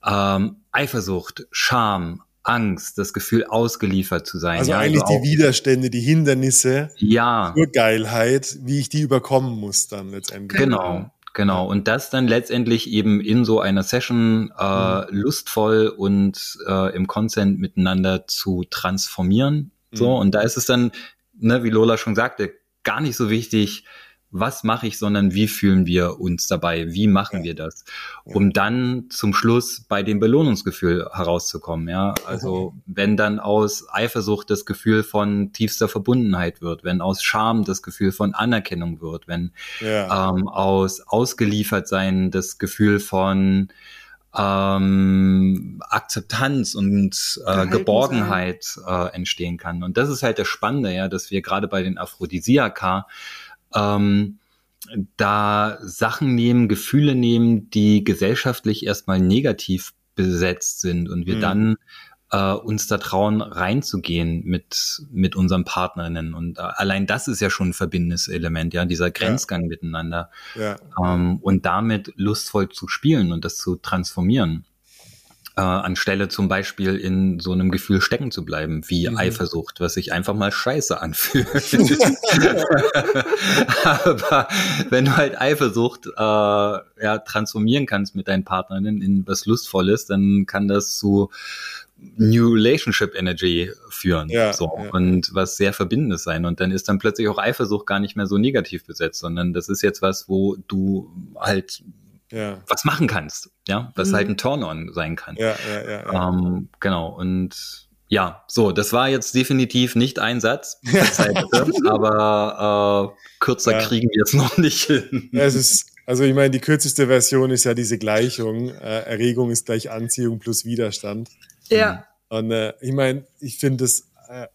ähm, Eifersucht, Scham, Angst, das Gefühl ausgeliefert zu sein. Also ja, eigentlich also die Widerstände, die Hindernisse, ja, Geilheit, wie ich die überkommen muss dann letztendlich. Genau, Genau, und das dann letztendlich eben in so einer Session äh, mhm. lustvoll und äh, im Consent miteinander zu transformieren. So, mhm. und da ist es dann, ne, wie Lola schon sagte, gar nicht so wichtig, was mache ich, sondern wie fühlen wir uns dabei, wie machen ja. wir das, um dann zum Schluss bei dem Belohnungsgefühl herauszukommen. Ja, also wenn dann aus Eifersucht das Gefühl von tiefster Verbundenheit wird, wenn aus Scham das Gefühl von Anerkennung wird, wenn ja. ähm, aus ausgeliefert sein das Gefühl von ähm, Akzeptanz und äh, Geborgenheit äh, entstehen kann. Und das ist halt das Spannende, ja, dass wir gerade bei den Aphrodisiaka ähm, da Sachen nehmen, Gefühle nehmen, die gesellschaftlich erstmal negativ besetzt sind und wir mhm. dann äh, uns da trauen, reinzugehen mit, mit unseren Partnerinnen. Und äh, allein das ist ja schon ein verbindendes Element, ja, dieser Grenzgang ja. miteinander. Ja. Ähm, und damit lustvoll zu spielen und das zu transformieren. Äh, anstelle zum Beispiel in so einem Gefühl stecken zu bleiben, wie mhm. Eifersucht, was sich einfach mal scheiße anfühlt. Aber wenn du halt Eifersucht äh, ja, transformieren kannst mit deinen Partnerinnen in was Lustvolles, dann kann das zu New Relationship Energy führen. Ja, so. Ja. Und was sehr Verbindendes sein. Und dann ist dann plötzlich auch Eifersucht gar nicht mehr so negativ besetzt, sondern das ist jetzt was, wo du halt ja. was machen kannst. Ja, was mhm. halt ein Turn-on sein kann. Ja, ja, ja, ja. Ähm, genau. Und ja, so, das war jetzt definitiv nicht ein Satz, aber äh, kürzer ja. kriegen wir es noch nicht hin. Ja, es ist, also ich meine, die kürzeste Version ist ja diese Gleichung. Äh, Erregung ist gleich Anziehung plus Widerstand. Ja. Und äh, ich meine, ich finde es äh,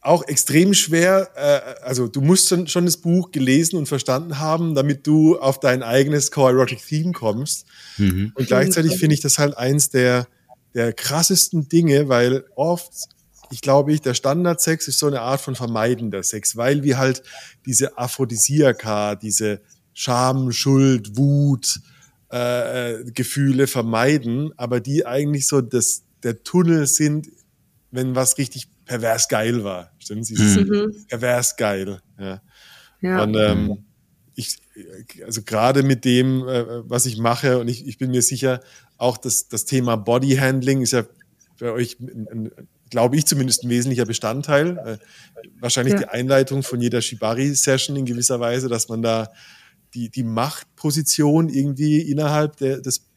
auch extrem schwer. Äh, also du musst schon, schon das Buch gelesen und verstanden haben, damit du auf dein eigenes Core Erotic Theme kommst. Mhm. Und gleichzeitig finde ich das halt eins der, der krassesten Dinge, weil oft ich glaube, ich, der Standardsex ist so eine Art von vermeidender Sex, weil wir halt diese Aphrodisiaka, diese Scham, Schuld, Wut, äh, äh, Gefühle vermeiden, aber die eigentlich so das, der Tunnel sind, wenn was richtig pervers geil war. Stimmt? Dieses mhm. pervers geil. Ja. ja. Und ähm, ich, also gerade mit dem, äh, was ich mache, und ich, ich bin mir sicher, auch das, das Thema Bodyhandling ist ja bei euch, glaube ich, zumindest ein wesentlicher Bestandteil. Äh, wahrscheinlich ja. die Einleitung von jeder Shibari-Session in gewisser Weise, dass man da die, die Machtposition irgendwie innerhalb der, des,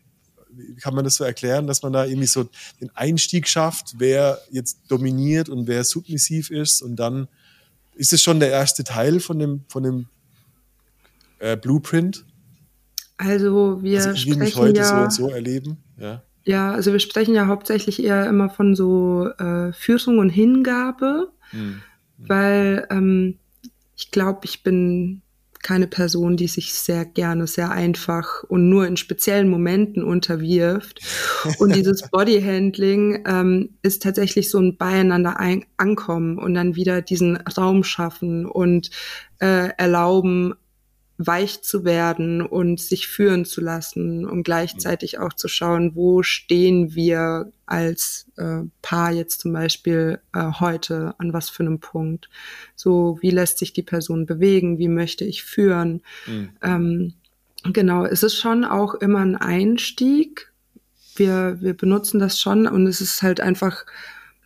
kann man das so erklären, dass man da irgendwie so den Einstieg schafft, wer jetzt dominiert und wer submissiv ist und dann ist es schon der erste Teil von dem, von dem äh, Blueprint? Also wir also sprechen mich heute ja, so und so erleben, ja. Ja, also wir sprechen ja hauptsächlich eher immer von so äh, Führung und Hingabe, hm. weil ähm, ich glaube, ich bin keine Person, die sich sehr gerne, sehr einfach und nur in speziellen Momenten unterwirft. Und dieses Bodyhandling ähm, ist tatsächlich so ein Beieinander ein ankommen und dann wieder diesen Raum schaffen und äh, erlauben, weich zu werden und sich führen zu lassen, um gleichzeitig auch zu schauen, wo stehen wir als äh, Paar jetzt zum Beispiel äh, heute, an was für einem Punkt. So, wie lässt sich die Person bewegen, wie möchte ich führen. Mhm. Ähm, genau, es ist schon auch immer ein Einstieg. Wir, wir benutzen das schon und es ist halt einfach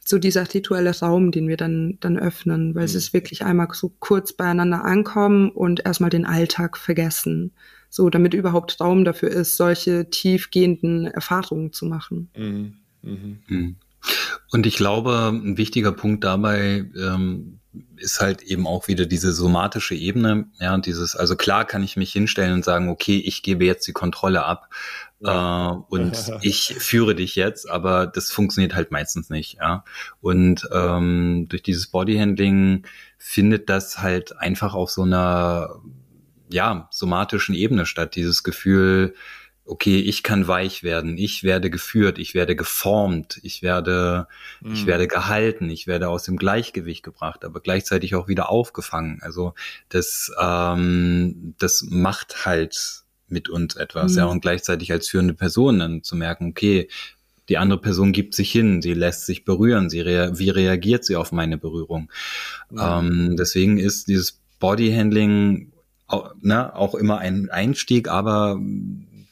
so dieser rituelle Raum, den wir dann, dann öffnen, weil mhm. es ist wirklich einmal so kurz beieinander ankommen und erstmal den Alltag vergessen. So, damit überhaupt Raum dafür ist, solche tiefgehenden Erfahrungen zu machen. Mhm. Mhm. mhm. Und ich glaube, ein wichtiger Punkt dabei ähm, ist halt eben auch wieder diese somatische Ebene. Ja, dieses, also klar kann ich mich hinstellen und sagen, okay, ich gebe jetzt die Kontrolle ab, ja. Äh, und ich führe dich jetzt, aber das funktioniert halt meistens nicht. Ja? Und ähm, durch dieses Bodyhandling findet das halt einfach auf so einer ja somatischen Ebene statt. Dieses Gefühl, okay, ich kann weich werden, ich werde geführt, ich werde geformt, ich werde, mhm. ich werde gehalten, ich werde aus dem Gleichgewicht gebracht, aber gleichzeitig auch wieder aufgefangen. Also das, ähm, das macht halt mit uns etwas, mhm. ja, und gleichzeitig als führende Person dann zu merken, okay, die andere Person gibt sich hin, sie lässt sich berühren, sie rea wie reagiert sie auf meine Berührung. Mhm. Ähm, deswegen ist dieses Bodyhandling auch, ne, auch immer ein Einstieg, aber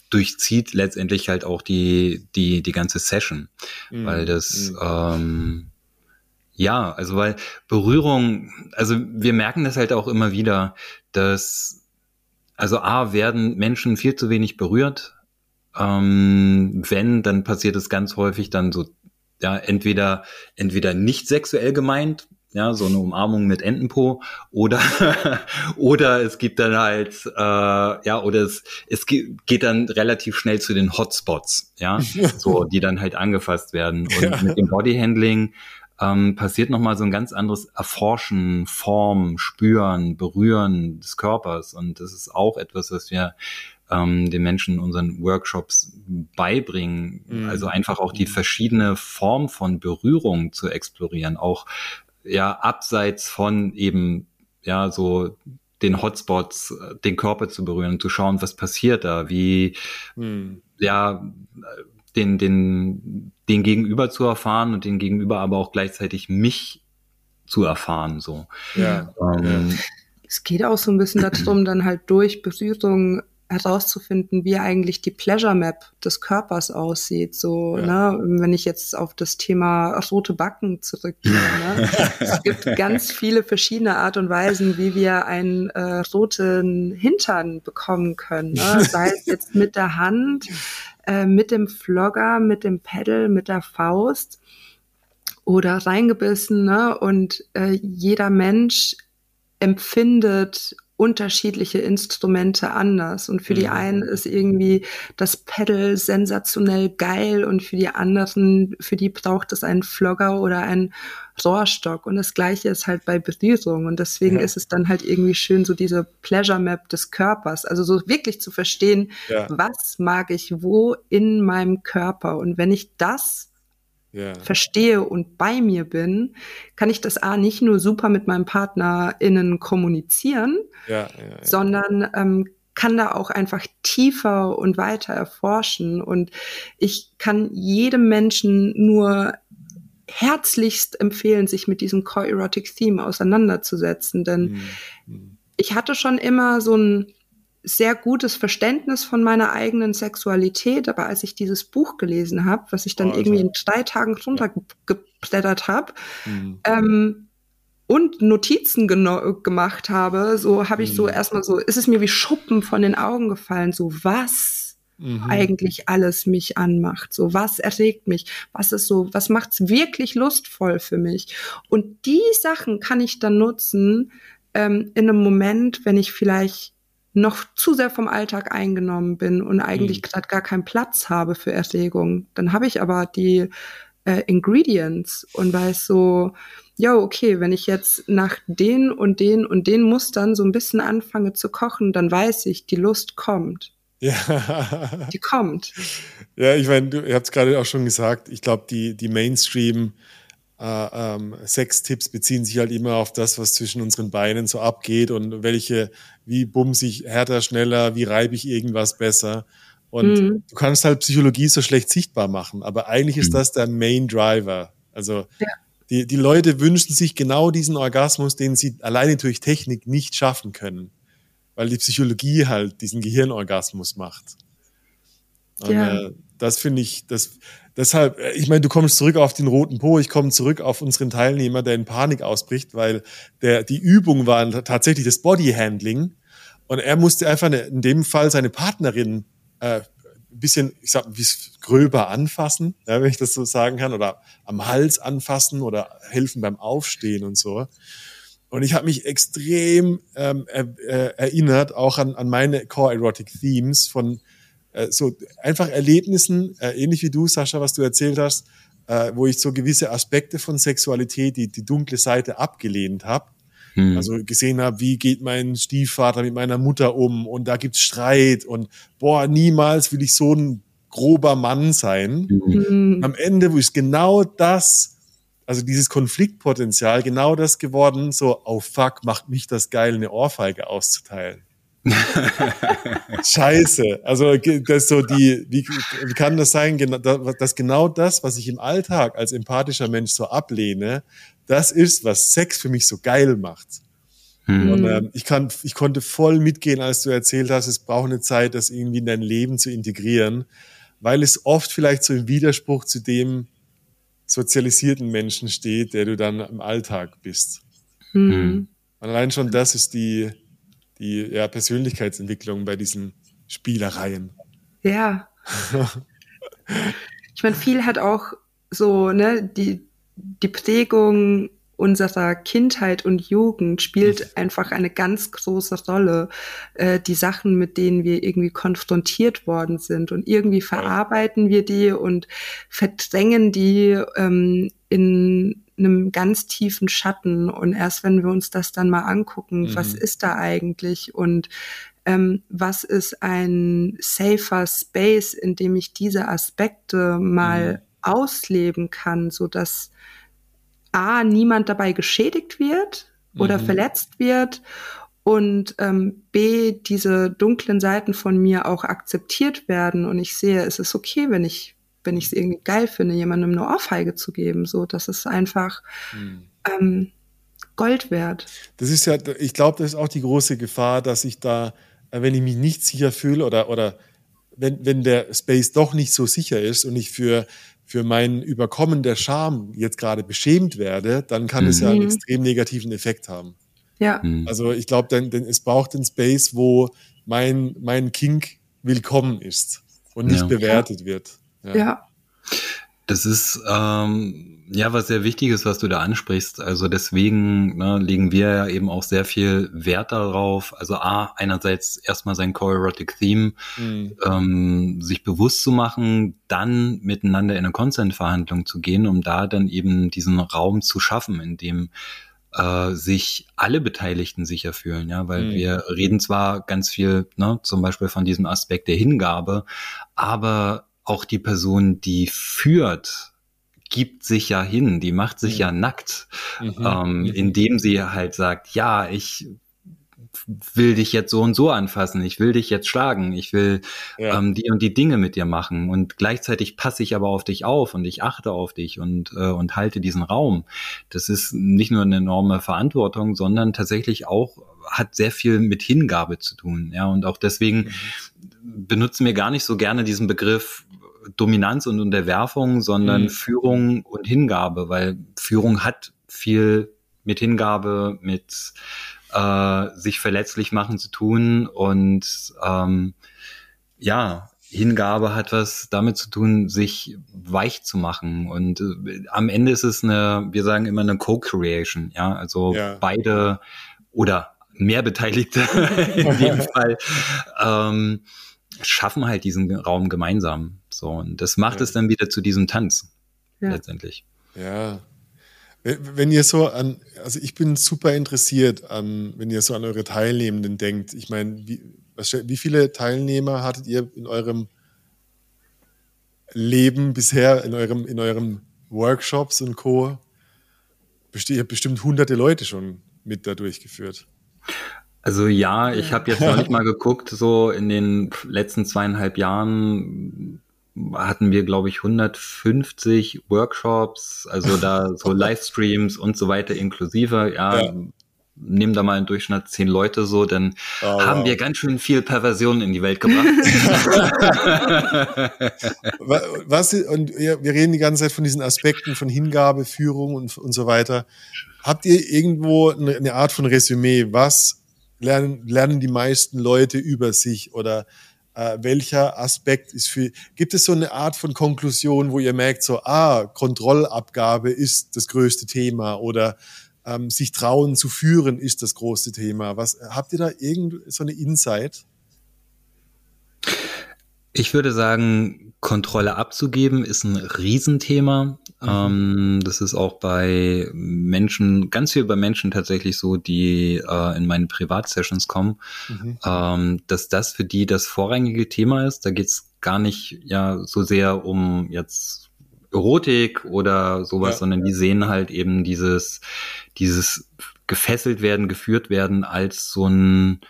durchzieht letztendlich halt auch die, die, die ganze Session, mhm. weil das, mhm. ähm, Ja, also weil Berührung, also wir merken das halt auch immer wieder, dass also A werden Menschen viel zu wenig berührt. Ähm, wenn, dann passiert es ganz häufig dann so, ja, entweder, entweder nicht sexuell gemeint, ja, so eine Umarmung mit Entenpo oder oder es gibt dann halt äh, ja oder es es geht dann relativ schnell zu den Hotspots, ja, so die dann halt angefasst werden und ja. mit dem Bodyhandling ähm, passiert nochmal so ein ganz anderes Erforschen, Formen, Spüren, Berühren des Körpers. Und das ist auch etwas, was wir ähm, den Menschen in unseren Workshops beibringen. Mhm. Also einfach auch die verschiedene Form von Berührung zu explorieren, auch ja abseits von eben ja so den Hotspots, den Körper zu berühren, zu schauen, was passiert da, wie mhm. ja den, den, den Gegenüber zu erfahren und den Gegenüber aber auch gleichzeitig mich zu erfahren, so. Ja. Ähm, es geht auch so ein bisschen darum, dann halt durch Berührung herauszufinden, wie eigentlich die Pleasure Map des Körpers aussieht. So, ja. ne, wenn ich jetzt auf das Thema rote Backen zurückgehe. Ne? es gibt ganz viele verschiedene Art und Weisen, wie wir einen äh, roten Hintern bekommen können. Ne? Sei es jetzt mit der Hand, äh, mit dem Flogger, mit dem Pedal, mit der Faust oder reingebissen. Ne? Und äh, jeder Mensch empfindet unterschiedliche Instrumente anders. Und für die mhm. einen ist irgendwie das Pedal sensationell geil und für die anderen, für die braucht es einen Flogger oder einen Rohrstock. Und das gleiche ist halt bei Berührung. Und deswegen ja. ist es dann halt irgendwie schön, so diese Pleasure Map des Körpers. Also so wirklich zu verstehen, ja. was mag ich wo in meinem Körper. Und wenn ich das ja. verstehe und bei mir bin, kann ich das A nicht nur super mit meinem PartnerInnen kommunizieren, ja, sondern ähm, kann da auch einfach tiefer und weiter erforschen. Und ich kann jedem Menschen nur herzlichst empfehlen, sich mit diesem Core Erotic Theme auseinanderzusetzen. Denn mhm. ich hatte schon immer so ein sehr gutes Verständnis von meiner eigenen Sexualität, aber als ich dieses Buch gelesen habe, was ich dann oh, irgendwie in drei Tagen runtergeblättert habe, mhm. ähm, und Notizen gemacht habe, so habe ich mhm. so erstmal so, ist es mir wie Schuppen von den Augen gefallen, so was mhm. eigentlich alles mich anmacht, so was erregt mich, was ist so, was macht's wirklich lustvoll für mich. Und die Sachen kann ich dann nutzen ähm, in einem Moment, wenn ich vielleicht noch zu sehr vom Alltag eingenommen bin und eigentlich mhm. gerade gar keinen Platz habe für Erregung. Dann habe ich aber die äh, Ingredients und weiß so, ja, okay, wenn ich jetzt nach den und den und den Mustern so ein bisschen anfange zu kochen, dann weiß ich, die Lust kommt. Ja. Die kommt. Ja, ich meine, du es gerade auch schon gesagt, ich glaube, die, die Mainstream- äh, ähm, Sextipps beziehen sich halt immer auf das, was zwischen unseren Beinen so abgeht und welche, wie bumse ich härter, schneller, wie reibe ich irgendwas besser. Und mhm. du kannst halt Psychologie so schlecht sichtbar machen, aber eigentlich ist mhm. das der Main Driver. Also ja. die, die Leute wünschen sich genau diesen Orgasmus, den sie alleine durch Technik nicht schaffen können, weil die Psychologie halt diesen Gehirnorgasmus macht. Und, ja. äh, das finde ich, das, deshalb, äh, ich meine, du kommst zurück auf den roten Po, ich komme zurück auf unseren Teilnehmer, der in Panik ausbricht, weil der, die Übung war tatsächlich das Bodyhandling und er musste einfach eine, in dem Fall seine Partnerin äh, ein bisschen, ich sag, wie gröber anfassen, ja, wenn ich das so sagen kann, oder am Hals anfassen oder helfen beim Aufstehen und so. Und ich habe mich extrem ähm, äh, erinnert auch an, an meine Core Erotic Themes von äh, so einfach Erlebnissen, äh, ähnlich wie du, Sascha, was du erzählt hast, äh, wo ich so gewisse Aspekte von Sexualität, die, die dunkle Seite abgelehnt habe. Hm. Also gesehen habe, wie geht mein Stiefvater mit meiner Mutter um und da gibt's Streit und boah, niemals will ich so ein grober Mann sein. Mhm. Am Ende wo ist genau das, also dieses Konfliktpotenzial, genau das geworden, so, oh fuck, macht mich das geil, eine Ohrfeige auszuteilen. Scheiße. Also das so die, wie, wie kann das sein, dass genau das, was ich im Alltag als empathischer Mensch so ablehne, das ist, was Sex für mich so geil macht. Hm. Und ähm, ich kann, ich konnte voll mitgehen, als du erzählt hast, es braucht eine Zeit, das irgendwie in dein Leben zu integrieren, weil es oft vielleicht so im Widerspruch zu dem sozialisierten Menschen steht, der du dann im Alltag bist. Mhm. Und allein schon das ist die, die ja, Persönlichkeitsentwicklung bei diesen Spielereien. Ja. ich meine, viel hat auch so, ne, die, die Prägung unserer Kindheit und Jugend spielt einfach eine ganz große Rolle. Äh, die Sachen, mit denen wir irgendwie konfrontiert worden sind und irgendwie verarbeiten wir die und verdrängen die ähm, in einem ganz tiefen Schatten. Und erst wenn wir uns das dann mal angucken, mhm. was ist da eigentlich und ähm, was ist ein safer Space, in dem ich diese Aspekte mal mhm. ausleben kann, so dass A, niemand dabei geschädigt wird oder mhm. verletzt wird und ähm, B, diese dunklen Seiten von mir auch akzeptiert werden und ich sehe, es ist okay, wenn ich wenn ich es irgendwie geil finde, jemandem eine Ohrfeige zu geben, so, das ist einfach mhm. ähm, Gold wert. Das ist ja, ich glaube, das ist auch die große Gefahr, dass ich da, äh, wenn ich mich nicht sicher fühle oder, oder wenn, wenn der Space doch nicht so sicher ist und ich für für mein Überkommen der Scham jetzt gerade beschämt werde, dann kann mhm. es ja einen mhm. extrem negativen Effekt haben. Ja. Mhm. Also ich glaube, denn, denn es braucht den Space, wo mein, mein Kink willkommen ist und nicht ja. bewertet wird. Ja. ja. Das ist ähm, ja was sehr Wichtiges, was du da ansprichst. Also deswegen ne, legen wir ja eben auch sehr viel Wert darauf. Also a einerseits erstmal sein Choreotic Theme mhm. ähm, sich bewusst zu machen, dann miteinander in eine Consent-Verhandlung zu gehen, um da dann eben diesen Raum zu schaffen, in dem äh, sich alle Beteiligten sicher fühlen, ja, weil mhm. wir reden zwar ganz viel, ne, zum Beispiel von diesem Aspekt der Hingabe, aber auch die Person, die führt, gibt sich ja hin, die macht sich mhm. ja nackt, mhm. Ähm, mhm. indem sie halt sagt, ja, ich will dich jetzt so und so anfassen, ich will dich jetzt schlagen, ich will ja. ähm, die und die Dinge mit dir machen und gleichzeitig passe ich aber auf dich auf und ich achte auf dich und, äh, und halte diesen Raum. Das ist nicht nur eine enorme Verantwortung, sondern tatsächlich auch hat sehr viel mit Hingabe zu tun. Ja, und auch deswegen mhm. benutzen wir gar nicht so gerne diesen Begriff Dominanz und Unterwerfung, sondern mhm. Führung und Hingabe, weil Führung hat viel mit Hingabe, mit äh, sich verletzlich machen zu tun und ähm, ja, Hingabe hat was damit zu tun, sich weich zu machen. Und äh, am Ende ist es eine, wir sagen immer eine Co-Creation, ja, also ja. beide oder mehr Beteiligte in dem Fall ähm, schaffen halt diesen Raum gemeinsam. So, und das macht ja. es dann wieder zu diesem Tanz ja. letztendlich. Ja. Wenn ihr so an, also ich bin super interessiert an, wenn ihr so an eure Teilnehmenden denkt. Ich meine, wie, wie viele Teilnehmer hattet ihr in eurem Leben bisher, in eurem, in eurem Workshops und Co? Ihr habt bestimmt hunderte Leute schon mit da durchgeführt. Also ja, ich habe jetzt noch nicht mal geguckt, so in den letzten zweieinhalb Jahren hatten wir, glaube ich, 150 Workshops, also da so Livestreams und so weiter inklusive. Ja, ja. nehmen da mal im Durchschnitt zehn Leute so, dann oh, haben wow. wir ganz schön viel Perversion in die Welt gebracht. Was, und wir reden die ganze Zeit von diesen Aspekten von Hingabe, Führung und, und so weiter. Habt ihr irgendwo eine, Art von Resümee? Was lernen, lernen die meisten Leute über sich oder äh, welcher Aspekt ist für, gibt es so eine Art von Konklusion, wo ihr merkt, so, ah, Kontrollabgabe ist das größte Thema oder ähm, sich trauen zu führen ist das große Thema. Was, habt ihr da irgend so eine Insight? Ich würde sagen, Kontrolle abzugeben ist ein Riesenthema. Mhm. Ähm, das ist auch bei Menschen, ganz viel bei Menschen tatsächlich so, die äh, in meine Privatsessions kommen, mhm. ähm, dass das für die das vorrangige Thema ist. Da geht's gar nicht ja so sehr um jetzt Erotik oder sowas, ja. sondern die sehen halt eben dieses, dieses gefesselt werden, geführt werden als so ein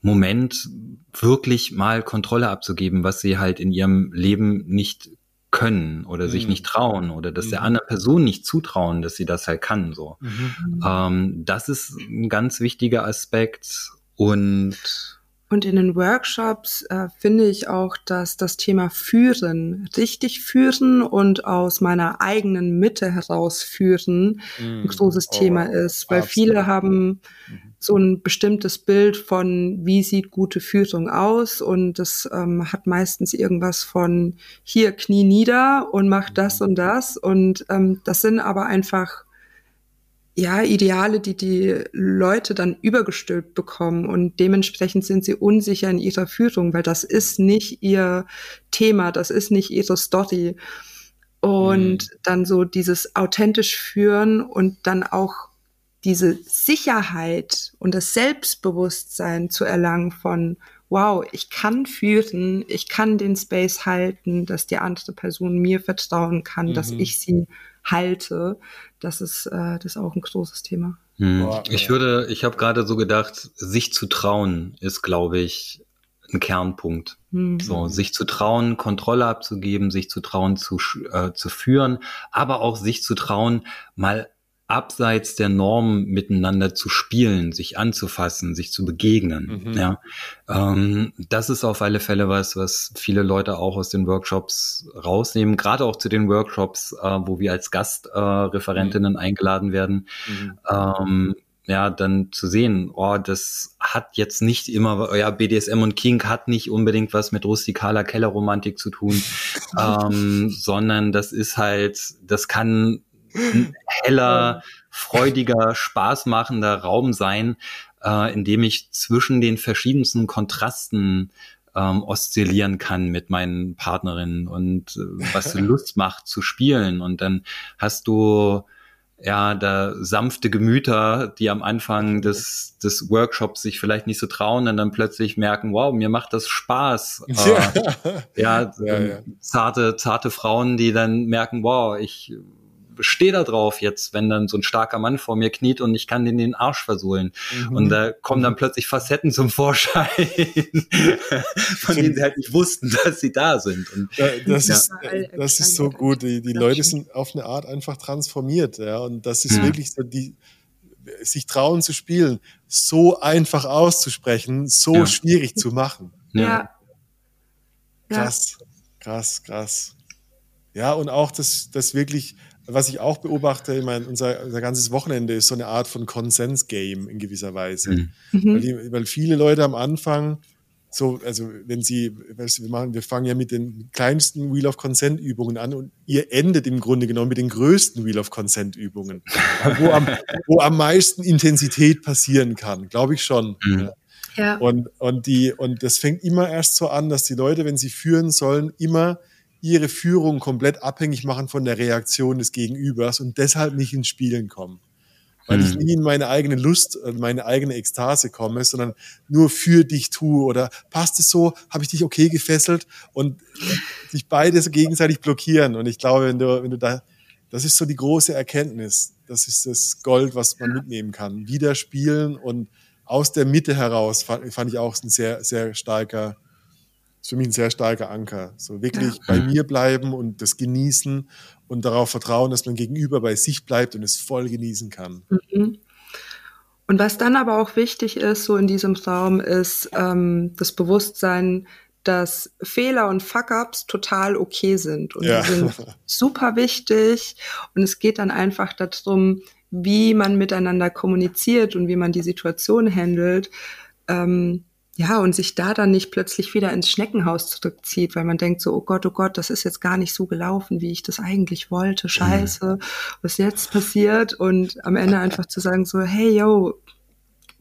Moment, wirklich mal Kontrolle abzugeben, was sie halt in ihrem Leben nicht können oder mhm. sich nicht trauen oder dass mhm. der anderen Person nicht zutrauen, dass sie das halt kann. So, mhm. ähm, das ist ein ganz wichtiger Aspekt und Und in den Workshops äh, finde ich auch, dass das Thema Führen, richtig führen und aus meiner eigenen Mitte heraus führen, ein großes oh, Thema ist, weil absolut. viele haben mhm. So ein bestimmtes Bild von, wie sieht gute Führung aus und das ähm, hat meistens irgendwas von hier Knie nieder und mach das und das und ähm, das sind aber einfach ja, Ideale, die die Leute dann übergestülpt bekommen und dementsprechend sind sie unsicher in ihrer Führung, weil das ist nicht ihr Thema, das ist nicht ihre Story. Und mhm. dann so dieses authentisch führen und dann auch diese Sicherheit und das Selbstbewusstsein zu erlangen von, wow, ich kann führen, ich kann den Space halten, dass die andere Person mir vertrauen kann, mhm. dass ich sie halte, das ist, äh, das ist auch ein großes Thema. Hm. Ich würde, ich habe gerade so gedacht, sich zu trauen ist, glaube ich, ein Kernpunkt. Mhm. So, sich zu trauen, Kontrolle abzugeben, sich zu trauen, zu, äh, zu führen, aber auch sich zu trauen, mal abseits der Norm miteinander zu spielen, sich anzufassen, sich zu begegnen. Mhm. Ja, ähm, das ist auf alle Fälle was, was viele Leute auch aus den Workshops rausnehmen. Gerade auch zu den Workshops, äh, wo wir als Gastreferentinnen äh, mhm. eingeladen werden. Mhm. Ähm, ja, dann zu sehen, oh, das hat jetzt nicht immer, ja, BDSM und King hat nicht unbedingt was mit rustikaler Kellerromantik zu tun, ähm, sondern das ist halt, das kann ein heller, freudiger, spaßmachender Raum sein, äh, in dem ich zwischen den verschiedensten Kontrasten ähm, oszillieren kann mit meinen Partnerinnen und äh, was Lust macht zu spielen. Und dann hast du ja, da sanfte Gemüter, die am Anfang des, des Workshops sich vielleicht nicht so trauen und dann plötzlich merken, wow, mir macht das Spaß. Ja, äh, ja, ja, ja, zarte, zarte Frauen, die dann merken, wow, ich stehe da drauf jetzt, wenn dann so ein starker Mann vor mir kniet und ich kann den den Arsch versohlen. Mhm. Und da kommen dann plötzlich Facetten zum Vorschein, von denen sie halt nicht wussten, dass sie da sind. Und, ja, das, ja. Ist, das ist so gut. Die, die Leute sind auf eine Art einfach transformiert. Ja, und das ist mhm. wirklich so die, sich trauen zu spielen, so einfach auszusprechen, so ja. schwierig zu machen. Ja. Krass, krass, krass. Ja, und auch das, das wirklich was ich auch beobachte, ich meine, unser, unser ganzes Wochenende ist so eine Art von Konsens-Game in gewisser Weise. Mhm. mhm. Weil, die, weil, viele Leute am Anfang so, also wenn sie, weißt du, wir machen, wir fangen ja mit den kleinsten Wheel of Consent Übungen an und ihr endet im Grunde genommen mit den größten Wheel of Consent Übungen, wo am, wo am meisten Intensität passieren kann, glaube ich schon. Mhm. Ja. Und, und die, und das fängt immer erst so an, dass die Leute, wenn sie führen sollen, immer ihre Führung komplett abhängig machen von der Reaktion des Gegenübers und deshalb nicht ins Spielen kommen. Weil ich hm. nie in meine eigene Lust, äh, meine eigene Ekstase komme, sondern nur für dich tue oder passt es so, habe ich dich okay gefesselt und sich beide so gegenseitig blockieren. Und ich glaube, wenn du, wenn du da, das ist so die große Erkenntnis. Das ist das Gold, was man mitnehmen kann. Wieder spielen und aus der Mitte heraus fand, fand ich auch ein sehr, sehr starker ist für mich ein sehr starker Anker. So wirklich ja. bei mir bleiben und das genießen und darauf vertrauen, dass man gegenüber bei sich bleibt und es voll genießen kann. Mhm. Und was dann aber auch wichtig ist, so in diesem Raum, ist ähm, das Bewusstsein, dass Fehler und Fuck-ups total okay sind und ja. die sind super wichtig. Und es geht dann einfach darum, wie man miteinander kommuniziert und wie man die Situation handelt. Ähm, ja, und sich da dann nicht plötzlich wieder ins Schneckenhaus zurückzieht, weil man denkt so, oh Gott, oh Gott, das ist jetzt gar nicht so gelaufen, wie ich das eigentlich wollte. Scheiße, was jetzt passiert? Und am Ende einfach zu sagen so, hey, yo,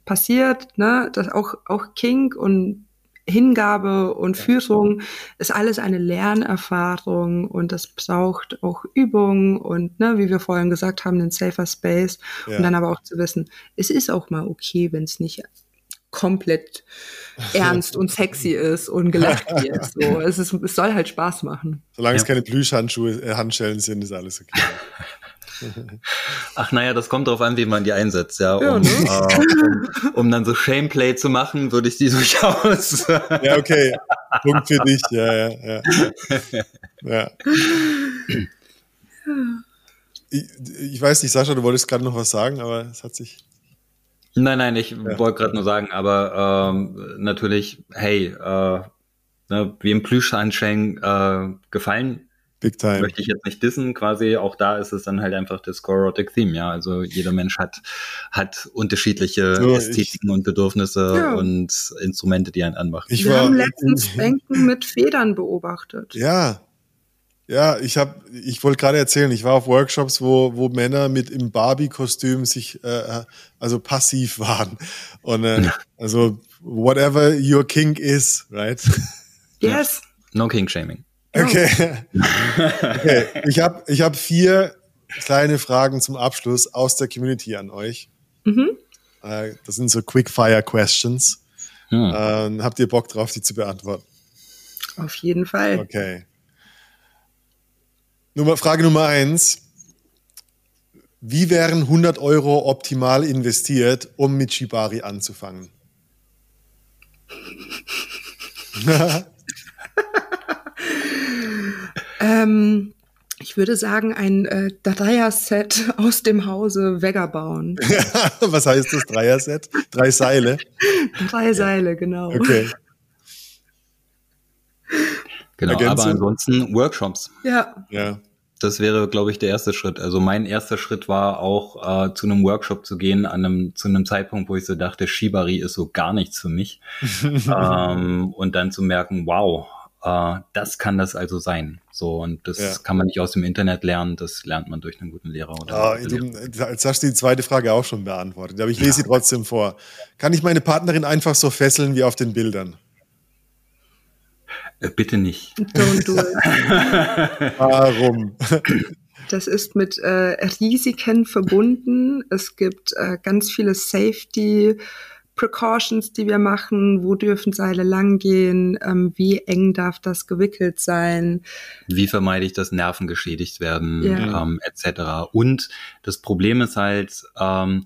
passiert, ne, das auch, auch King und Hingabe und Führung ist alles eine Lernerfahrung und das braucht auch Übung und ne, wie wir vorhin gesagt haben, den safer Space ja. und dann aber auch zu wissen, es ist auch mal okay, wenn es nicht komplett ernst und sexy ist und gelacht wird. So, es, ist, es soll halt Spaß machen. Solange ja. es keine Plüschhandschuhe, äh, Handschellen sind, ist alles okay. Ach naja, das kommt darauf an, wie man die einsetzt, ja. ja um, ne? äh, um, um, dann so Shameplay zu machen, würde ich die durchaus. ja, okay. Punkt für dich, ja, ja, ja. ja. Ich, ich weiß nicht, Sascha, du wolltest gerade noch was sagen, aber es hat sich Nein, nein, ich ja. wollte gerade nur sagen, aber ähm, natürlich, hey, äh, ne, wie im Plüschhandschellen äh, gefallen. Big time. Möchte ich jetzt nicht dissen, quasi auch da ist es dann halt einfach das Scorotic Theme, ja. Also jeder Mensch hat, hat unterschiedliche so, Ästhetiken ich, und Bedürfnisse ja. und Instrumente, die einen anmachen. Ich Wir war, haben letztens Bänken mit Federn beobachtet. Ja, ja, ich habe, ich wollte gerade erzählen, ich war auf Workshops, wo, wo Männer mit im Barbie-Kostüm sich, äh, also passiv waren. Und äh, also whatever your kink is, right? Yes. No kink shaming. Okay. okay. Ich habe ich hab vier kleine Fragen zum Abschluss aus der Community an euch. Mhm. Äh, das sind so Quickfire Questions. Hm. Ähm, habt ihr Bock drauf, die zu beantworten? Auf jeden Fall. Okay. Nummer, Frage Nummer eins. Wie wären 100 Euro optimal investiert, um mit Shibari anzufangen? ähm, ich würde sagen, ein äh, Dreier-Set aus dem Hause Vega bauen. Was heißt das Dreier-Set? Drei Seile? Drei Seile, genau. Okay. Genau, Ergänzung? aber ansonsten Workshops. Ja. Ja das wäre, glaube ich, der erste Schritt. Also mein erster Schritt war auch äh, zu einem Workshop zu gehen, an einem, zu einem Zeitpunkt, wo ich so dachte, Shibari ist so gar nichts für mich. ähm, und dann zu merken, wow, äh, das kann das also sein. So, und das ja. kann man nicht aus dem Internet lernen, das lernt man durch einen guten Lehrer. Oder ah, du, jetzt hast du die zweite Frage auch schon beantwortet, aber ich lese ja. sie trotzdem vor. Kann ich meine Partnerin einfach so fesseln wie auf den Bildern? Äh, bitte nicht. Don't do it. Warum? Das ist mit äh, Risiken verbunden. Es gibt äh, ganz viele Safety Precautions, die wir machen. Wo dürfen Seile langgehen? Ähm, wie eng darf das gewickelt sein? Wie vermeide ich, dass Nerven geschädigt werden, ja. ähm, etc. Und das Problem ist halt, ähm,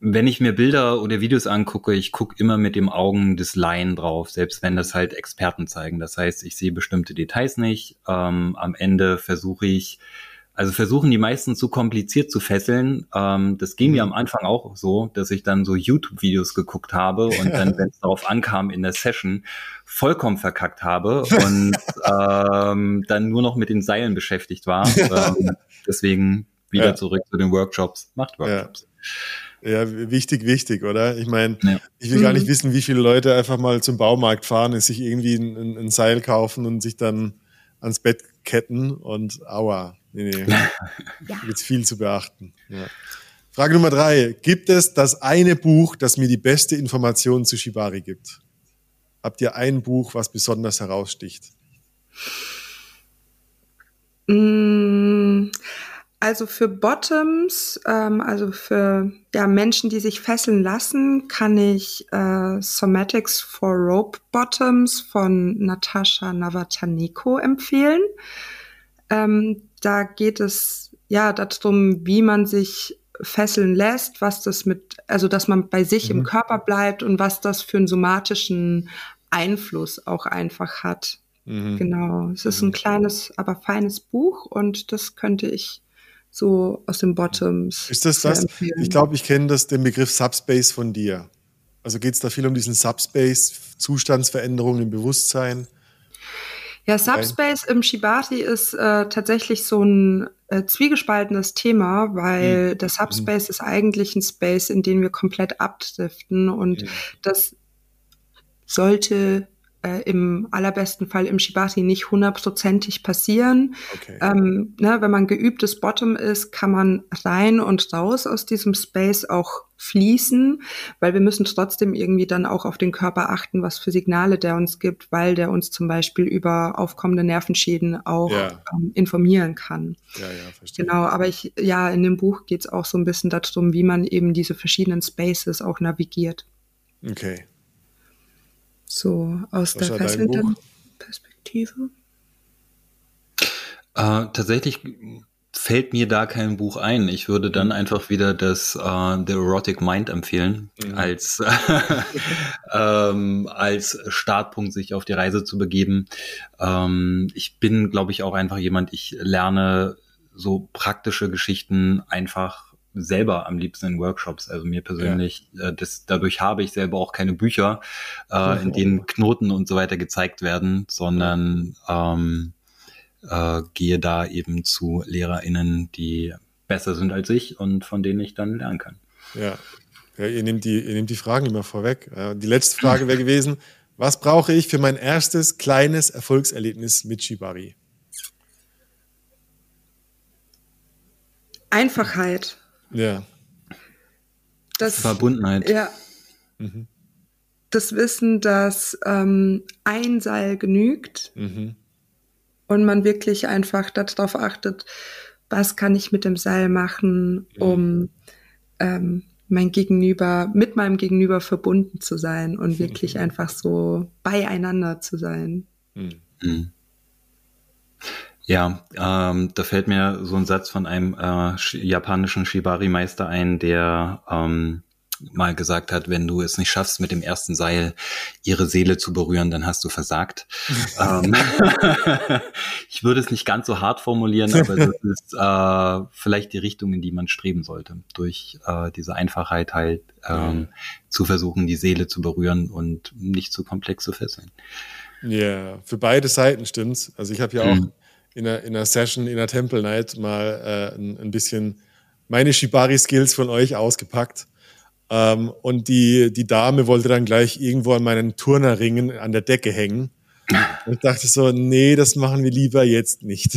wenn ich mir Bilder oder Videos angucke, ich gucke immer mit dem Augen des Laien drauf, selbst wenn das halt Experten zeigen. Das heißt, ich sehe bestimmte Details nicht. Ähm, am Ende versuche ich, also versuchen die meisten zu kompliziert zu fesseln. Ähm, das ging mir mhm. am Anfang auch so, dass ich dann so YouTube-Videos geguckt habe und dann, wenn es darauf ankam in der Session, vollkommen verkackt habe und ähm, dann nur noch mit den Seilen beschäftigt war. Ähm, deswegen wieder ja. zurück zu den Workshops. Macht Workshops. Ja. Ja, wichtig, wichtig, oder? Ich meine, ja. ich will gar nicht mhm. wissen, wie viele Leute einfach mal zum Baumarkt fahren, und sich irgendwie ein, ein, Seil kaufen und sich dann ans Bett ketten und aua. Nee, nee. ja. Gibt's viel zu beachten. Ja. Frage Nummer drei. Gibt es das eine Buch, das mir die beste Information zu Shibari gibt? Habt ihr ein Buch, was besonders heraussticht? Mmh. Also für Bottoms, ähm, also für ja, Menschen, die sich fesseln lassen, kann ich äh, Somatics for Rope Bottoms von Natascha Navataneko empfehlen. Ähm, da geht es ja darum, wie man sich fesseln lässt, was das mit, also dass man bei sich mhm. im Körper bleibt und was das für einen somatischen Einfluss auch einfach hat. Mhm. Genau. Es ist ein mhm. kleines, aber feines Buch und das könnte ich so aus den Bottoms. Ist das das? Empfehlen. Ich glaube, ich kenne das, den Begriff Subspace von dir. Also geht es da viel um diesen Subspace, Zustandsveränderungen im Bewusstsein? Ja, Subspace im Shibati ist äh, tatsächlich so ein äh, zwiegespaltenes Thema, weil mhm. der Subspace mhm. ist eigentlich ein Space, in den wir komplett abdriften und mhm. das sollte äh, im allerbesten Fall im Shibati nicht hundertprozentig passieren. Okay. Ähm, ne, wenn man geübtes Bottom ist, kann man rein und raus aus diesem Space auch fließen, weil wir müssen trotzdem irgendwie dann auch auf den Körper achten, was für Signale der uns gibt, weil der uns zum Beispiel über aufkommende Nervenschäden auch ja. ähm, informieren kann. Ja, ja, verstehe. Genau, aber ich, ja, in dem Buch geht es auch so ein bisschen darum, wie man eben diese verschiedenen Spaces auch navigiert. Okay. So aus Was der fesselnden Perspektive? Äh, tatsächlich fällt mir da kein Buch ein. Ich würde dann mhm. einfach wieder das uh, The Erotic Mind empfehlen, mhm. als, ähm, als Startpunkt, sich auf die Reise zu begeben. Ähm, ich bin, glaube ich, auch einfach jemand, ich lerne so praktische Geschichten einfach selber am liebsten in Workshops. Also mir persönlich, ja. äh, das, dadurch habe ich selber auch keine Bücher, äh, in denen Knoten und so weiter gezeigt werden, sondern ähm, äh, gehe da eben zu LehrerInnen, die besser sind als ich und von denen ich dann lernen kann. Ja, ja ihr, nehmt die, ihr nehmt die Fragen immer vorweg. Die letzte Frage wäre gewesen, was brauche ich für mein erstes kleines Erfolgserlebnis mit Shibari? Einfachheit. Ja. Das, Verbundenheit. Ja. Mhm. Das Wissen, dass ähm, ein Seil genügt mhm. und man wirklich einfach darauf achtet, was kann ich mit dem Seil machen, mhm. um ähm, mein Gegenüber, mit meinem Gegenüber verbunden zu sein und wirklich mhm. einfach so beieinander zu sein. Mhm. Ja, ähm, da fällt mir so ein Satz von einem äh, japanischen Shibari-Meister ein, der ähm, mal gesagt hat, wenn du es nicht schaffst, mit dem ersten Seil ihre Seele zu berühren, dann hast du versagt. ähm, ich würde es nicht ganz so hart formulieren, aber das ist äh, vielleicht die Richtung, in die man streben sollte, durch äh, diese Einfachheit halt ähm, zu versuchen, die Seele zu berühren und nicht zu komplex zu fesseln. Ja, yeah, für beide Seiten stimmt's. Also ich habe ja auch mhm in einer, in einer Session, in einer Temple Night mal äh, ein, ein bisschen meine Shibari-Skills von euch ausgepackt. Ähm, und die, die Dame wollte dann gleich irgendwo an meinen Turnerringen an der Decke hängen. Und ich dachte so, nee, das machen wir lieber jetzt nicht.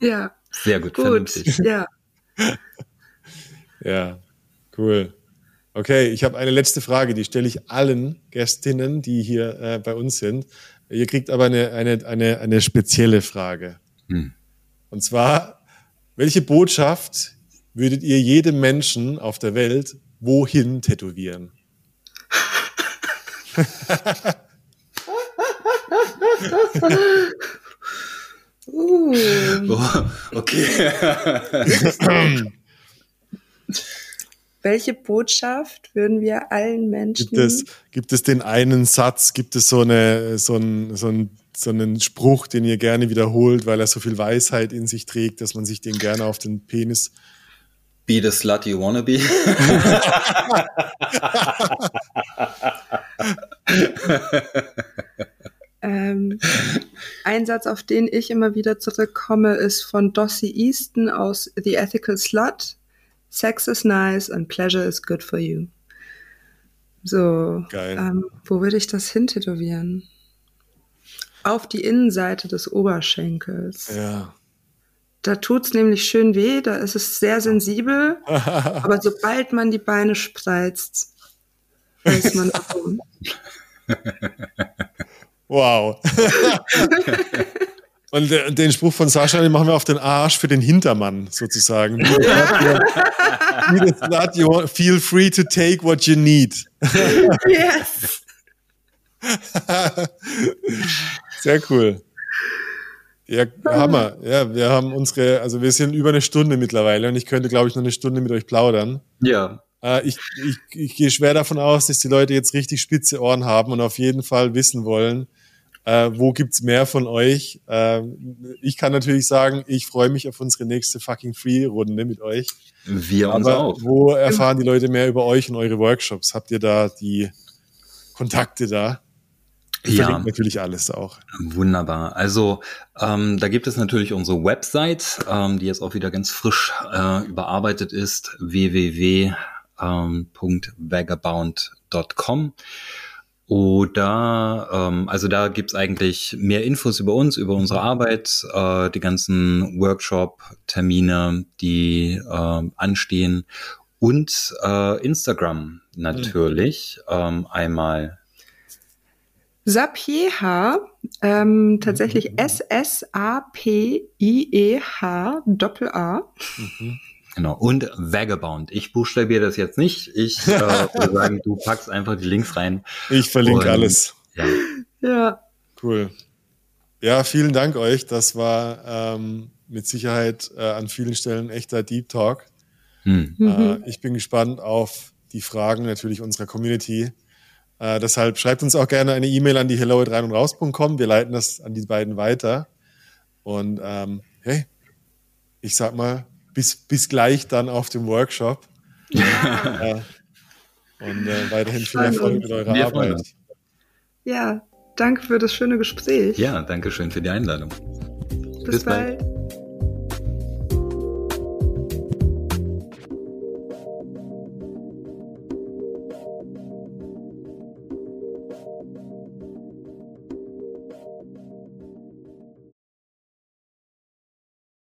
Ja. Sehr gut, gut. vernünftig. Ja. ja, cool. Okay, ich habe eine letzte Frage, die stelle ich allen Gästinnen, die hier äh, bei uns sind. Ihr kriegt aber eine, eine, eine, eine spezielle Frage. Hm. Und zwar, welche Botschaft würdet ihr jedem Menschen auf der Welt wohin tätowieren? uh. oh, okay. Welche Botschaft würden wir allen Menschen? Gibt es, gibt es den einen Satz, gibt es so, eine, so, ein, so, ein, so einen Spruch, den ihr gerne wiederholt, weil er so viel Weisheit in sich trägt, dass man sich den gerne auf den Penis Be the slut you wanna be. ähm, ein Satz, auf den ich immer wieder zurückkomme, ist von Dossie Easton aus The Ethical Slut. Sex is nice and pleasure is good for you. So, ähm, wo würde ich das hintätowieren? Auf die Innenseite des Oberschenkels. Ja. Da tut's nämlich schön weh, da ist es sehr sensibel, aber sobald man die Beine spreizt, weiß man warum. wow. Und den Spruch von Sascha, den machen wir auf den Arsch für den Hintermann sozusagen. Feel free to take what you need. Yes. Sehr cool. Ja, Hammer. Ja, wir haben unsere, also wir sind über eine Stunde mittlerweile und ich könnte, glaube ich, noch eine Stunde mit euch plaudern. Ja. Äh, ich, ich, ich gehe schwer davon aus, dass die Leute jetzt richtig spitze Ohren haben und auf jeden Fall wissen wollen, äh, wo gibt's mehr von euch? Äh, ich kann natürlich sagen, ich freue mich auf unsere nächste fucking Free-Runde mit euch. Wir uns auch. Wo erfahren die Leute mehr über euch und eure Workshops? Habt ihr da die Kontakte da? Ich ja, natürlich alles auch. Wunderbar. Also ähm, da gibt es natürlich unsere Website, ähm, die jetzt auch wieder ganz frisch äh, überarbeitet ist, www.vagabound.com. Oder ähm, also da gibt's eigentlich mehr Infos über uns, über unsere Arbeit, äh, die ganzen Workshop-Termine, die äh, anstehen und äh, Instagram natürlich. Mhm. Ähm, einmal Sapieha, ähm, tatsächlich S-S-A-P-I-E-H Doppel-A. Mhm. Genau. Und Vagabond. Ich buchstabiere das jetzt nicht. Ich äh, würde sagen, du packst einfach die Links rein. Ich verlinke und, alles. Ja. ja. Cool. Ja, vielen Dank euch. Das war ähm, mit Sicherheit äh, an vielen Stellen echter Deep Talk. Hm. Äh, mhm. ich bin gespannt auf die Fragen natürlich unserer Community. Äh, deshalb schreibt uns auch gerne eine E-Mail an die hello at rein und raus.com. Wir leiten das an die beiden weiter. Und ähm, hey, ich sag mal, bis, bis gleich dann auf dem Workshop. Ja. Und äh, weiterhin viel Erfolg mit eurer Arbeit. Ja, danke für das schöne Gespräch. Ja, danke schön für die Einladung. Bis, Bis bald. bald.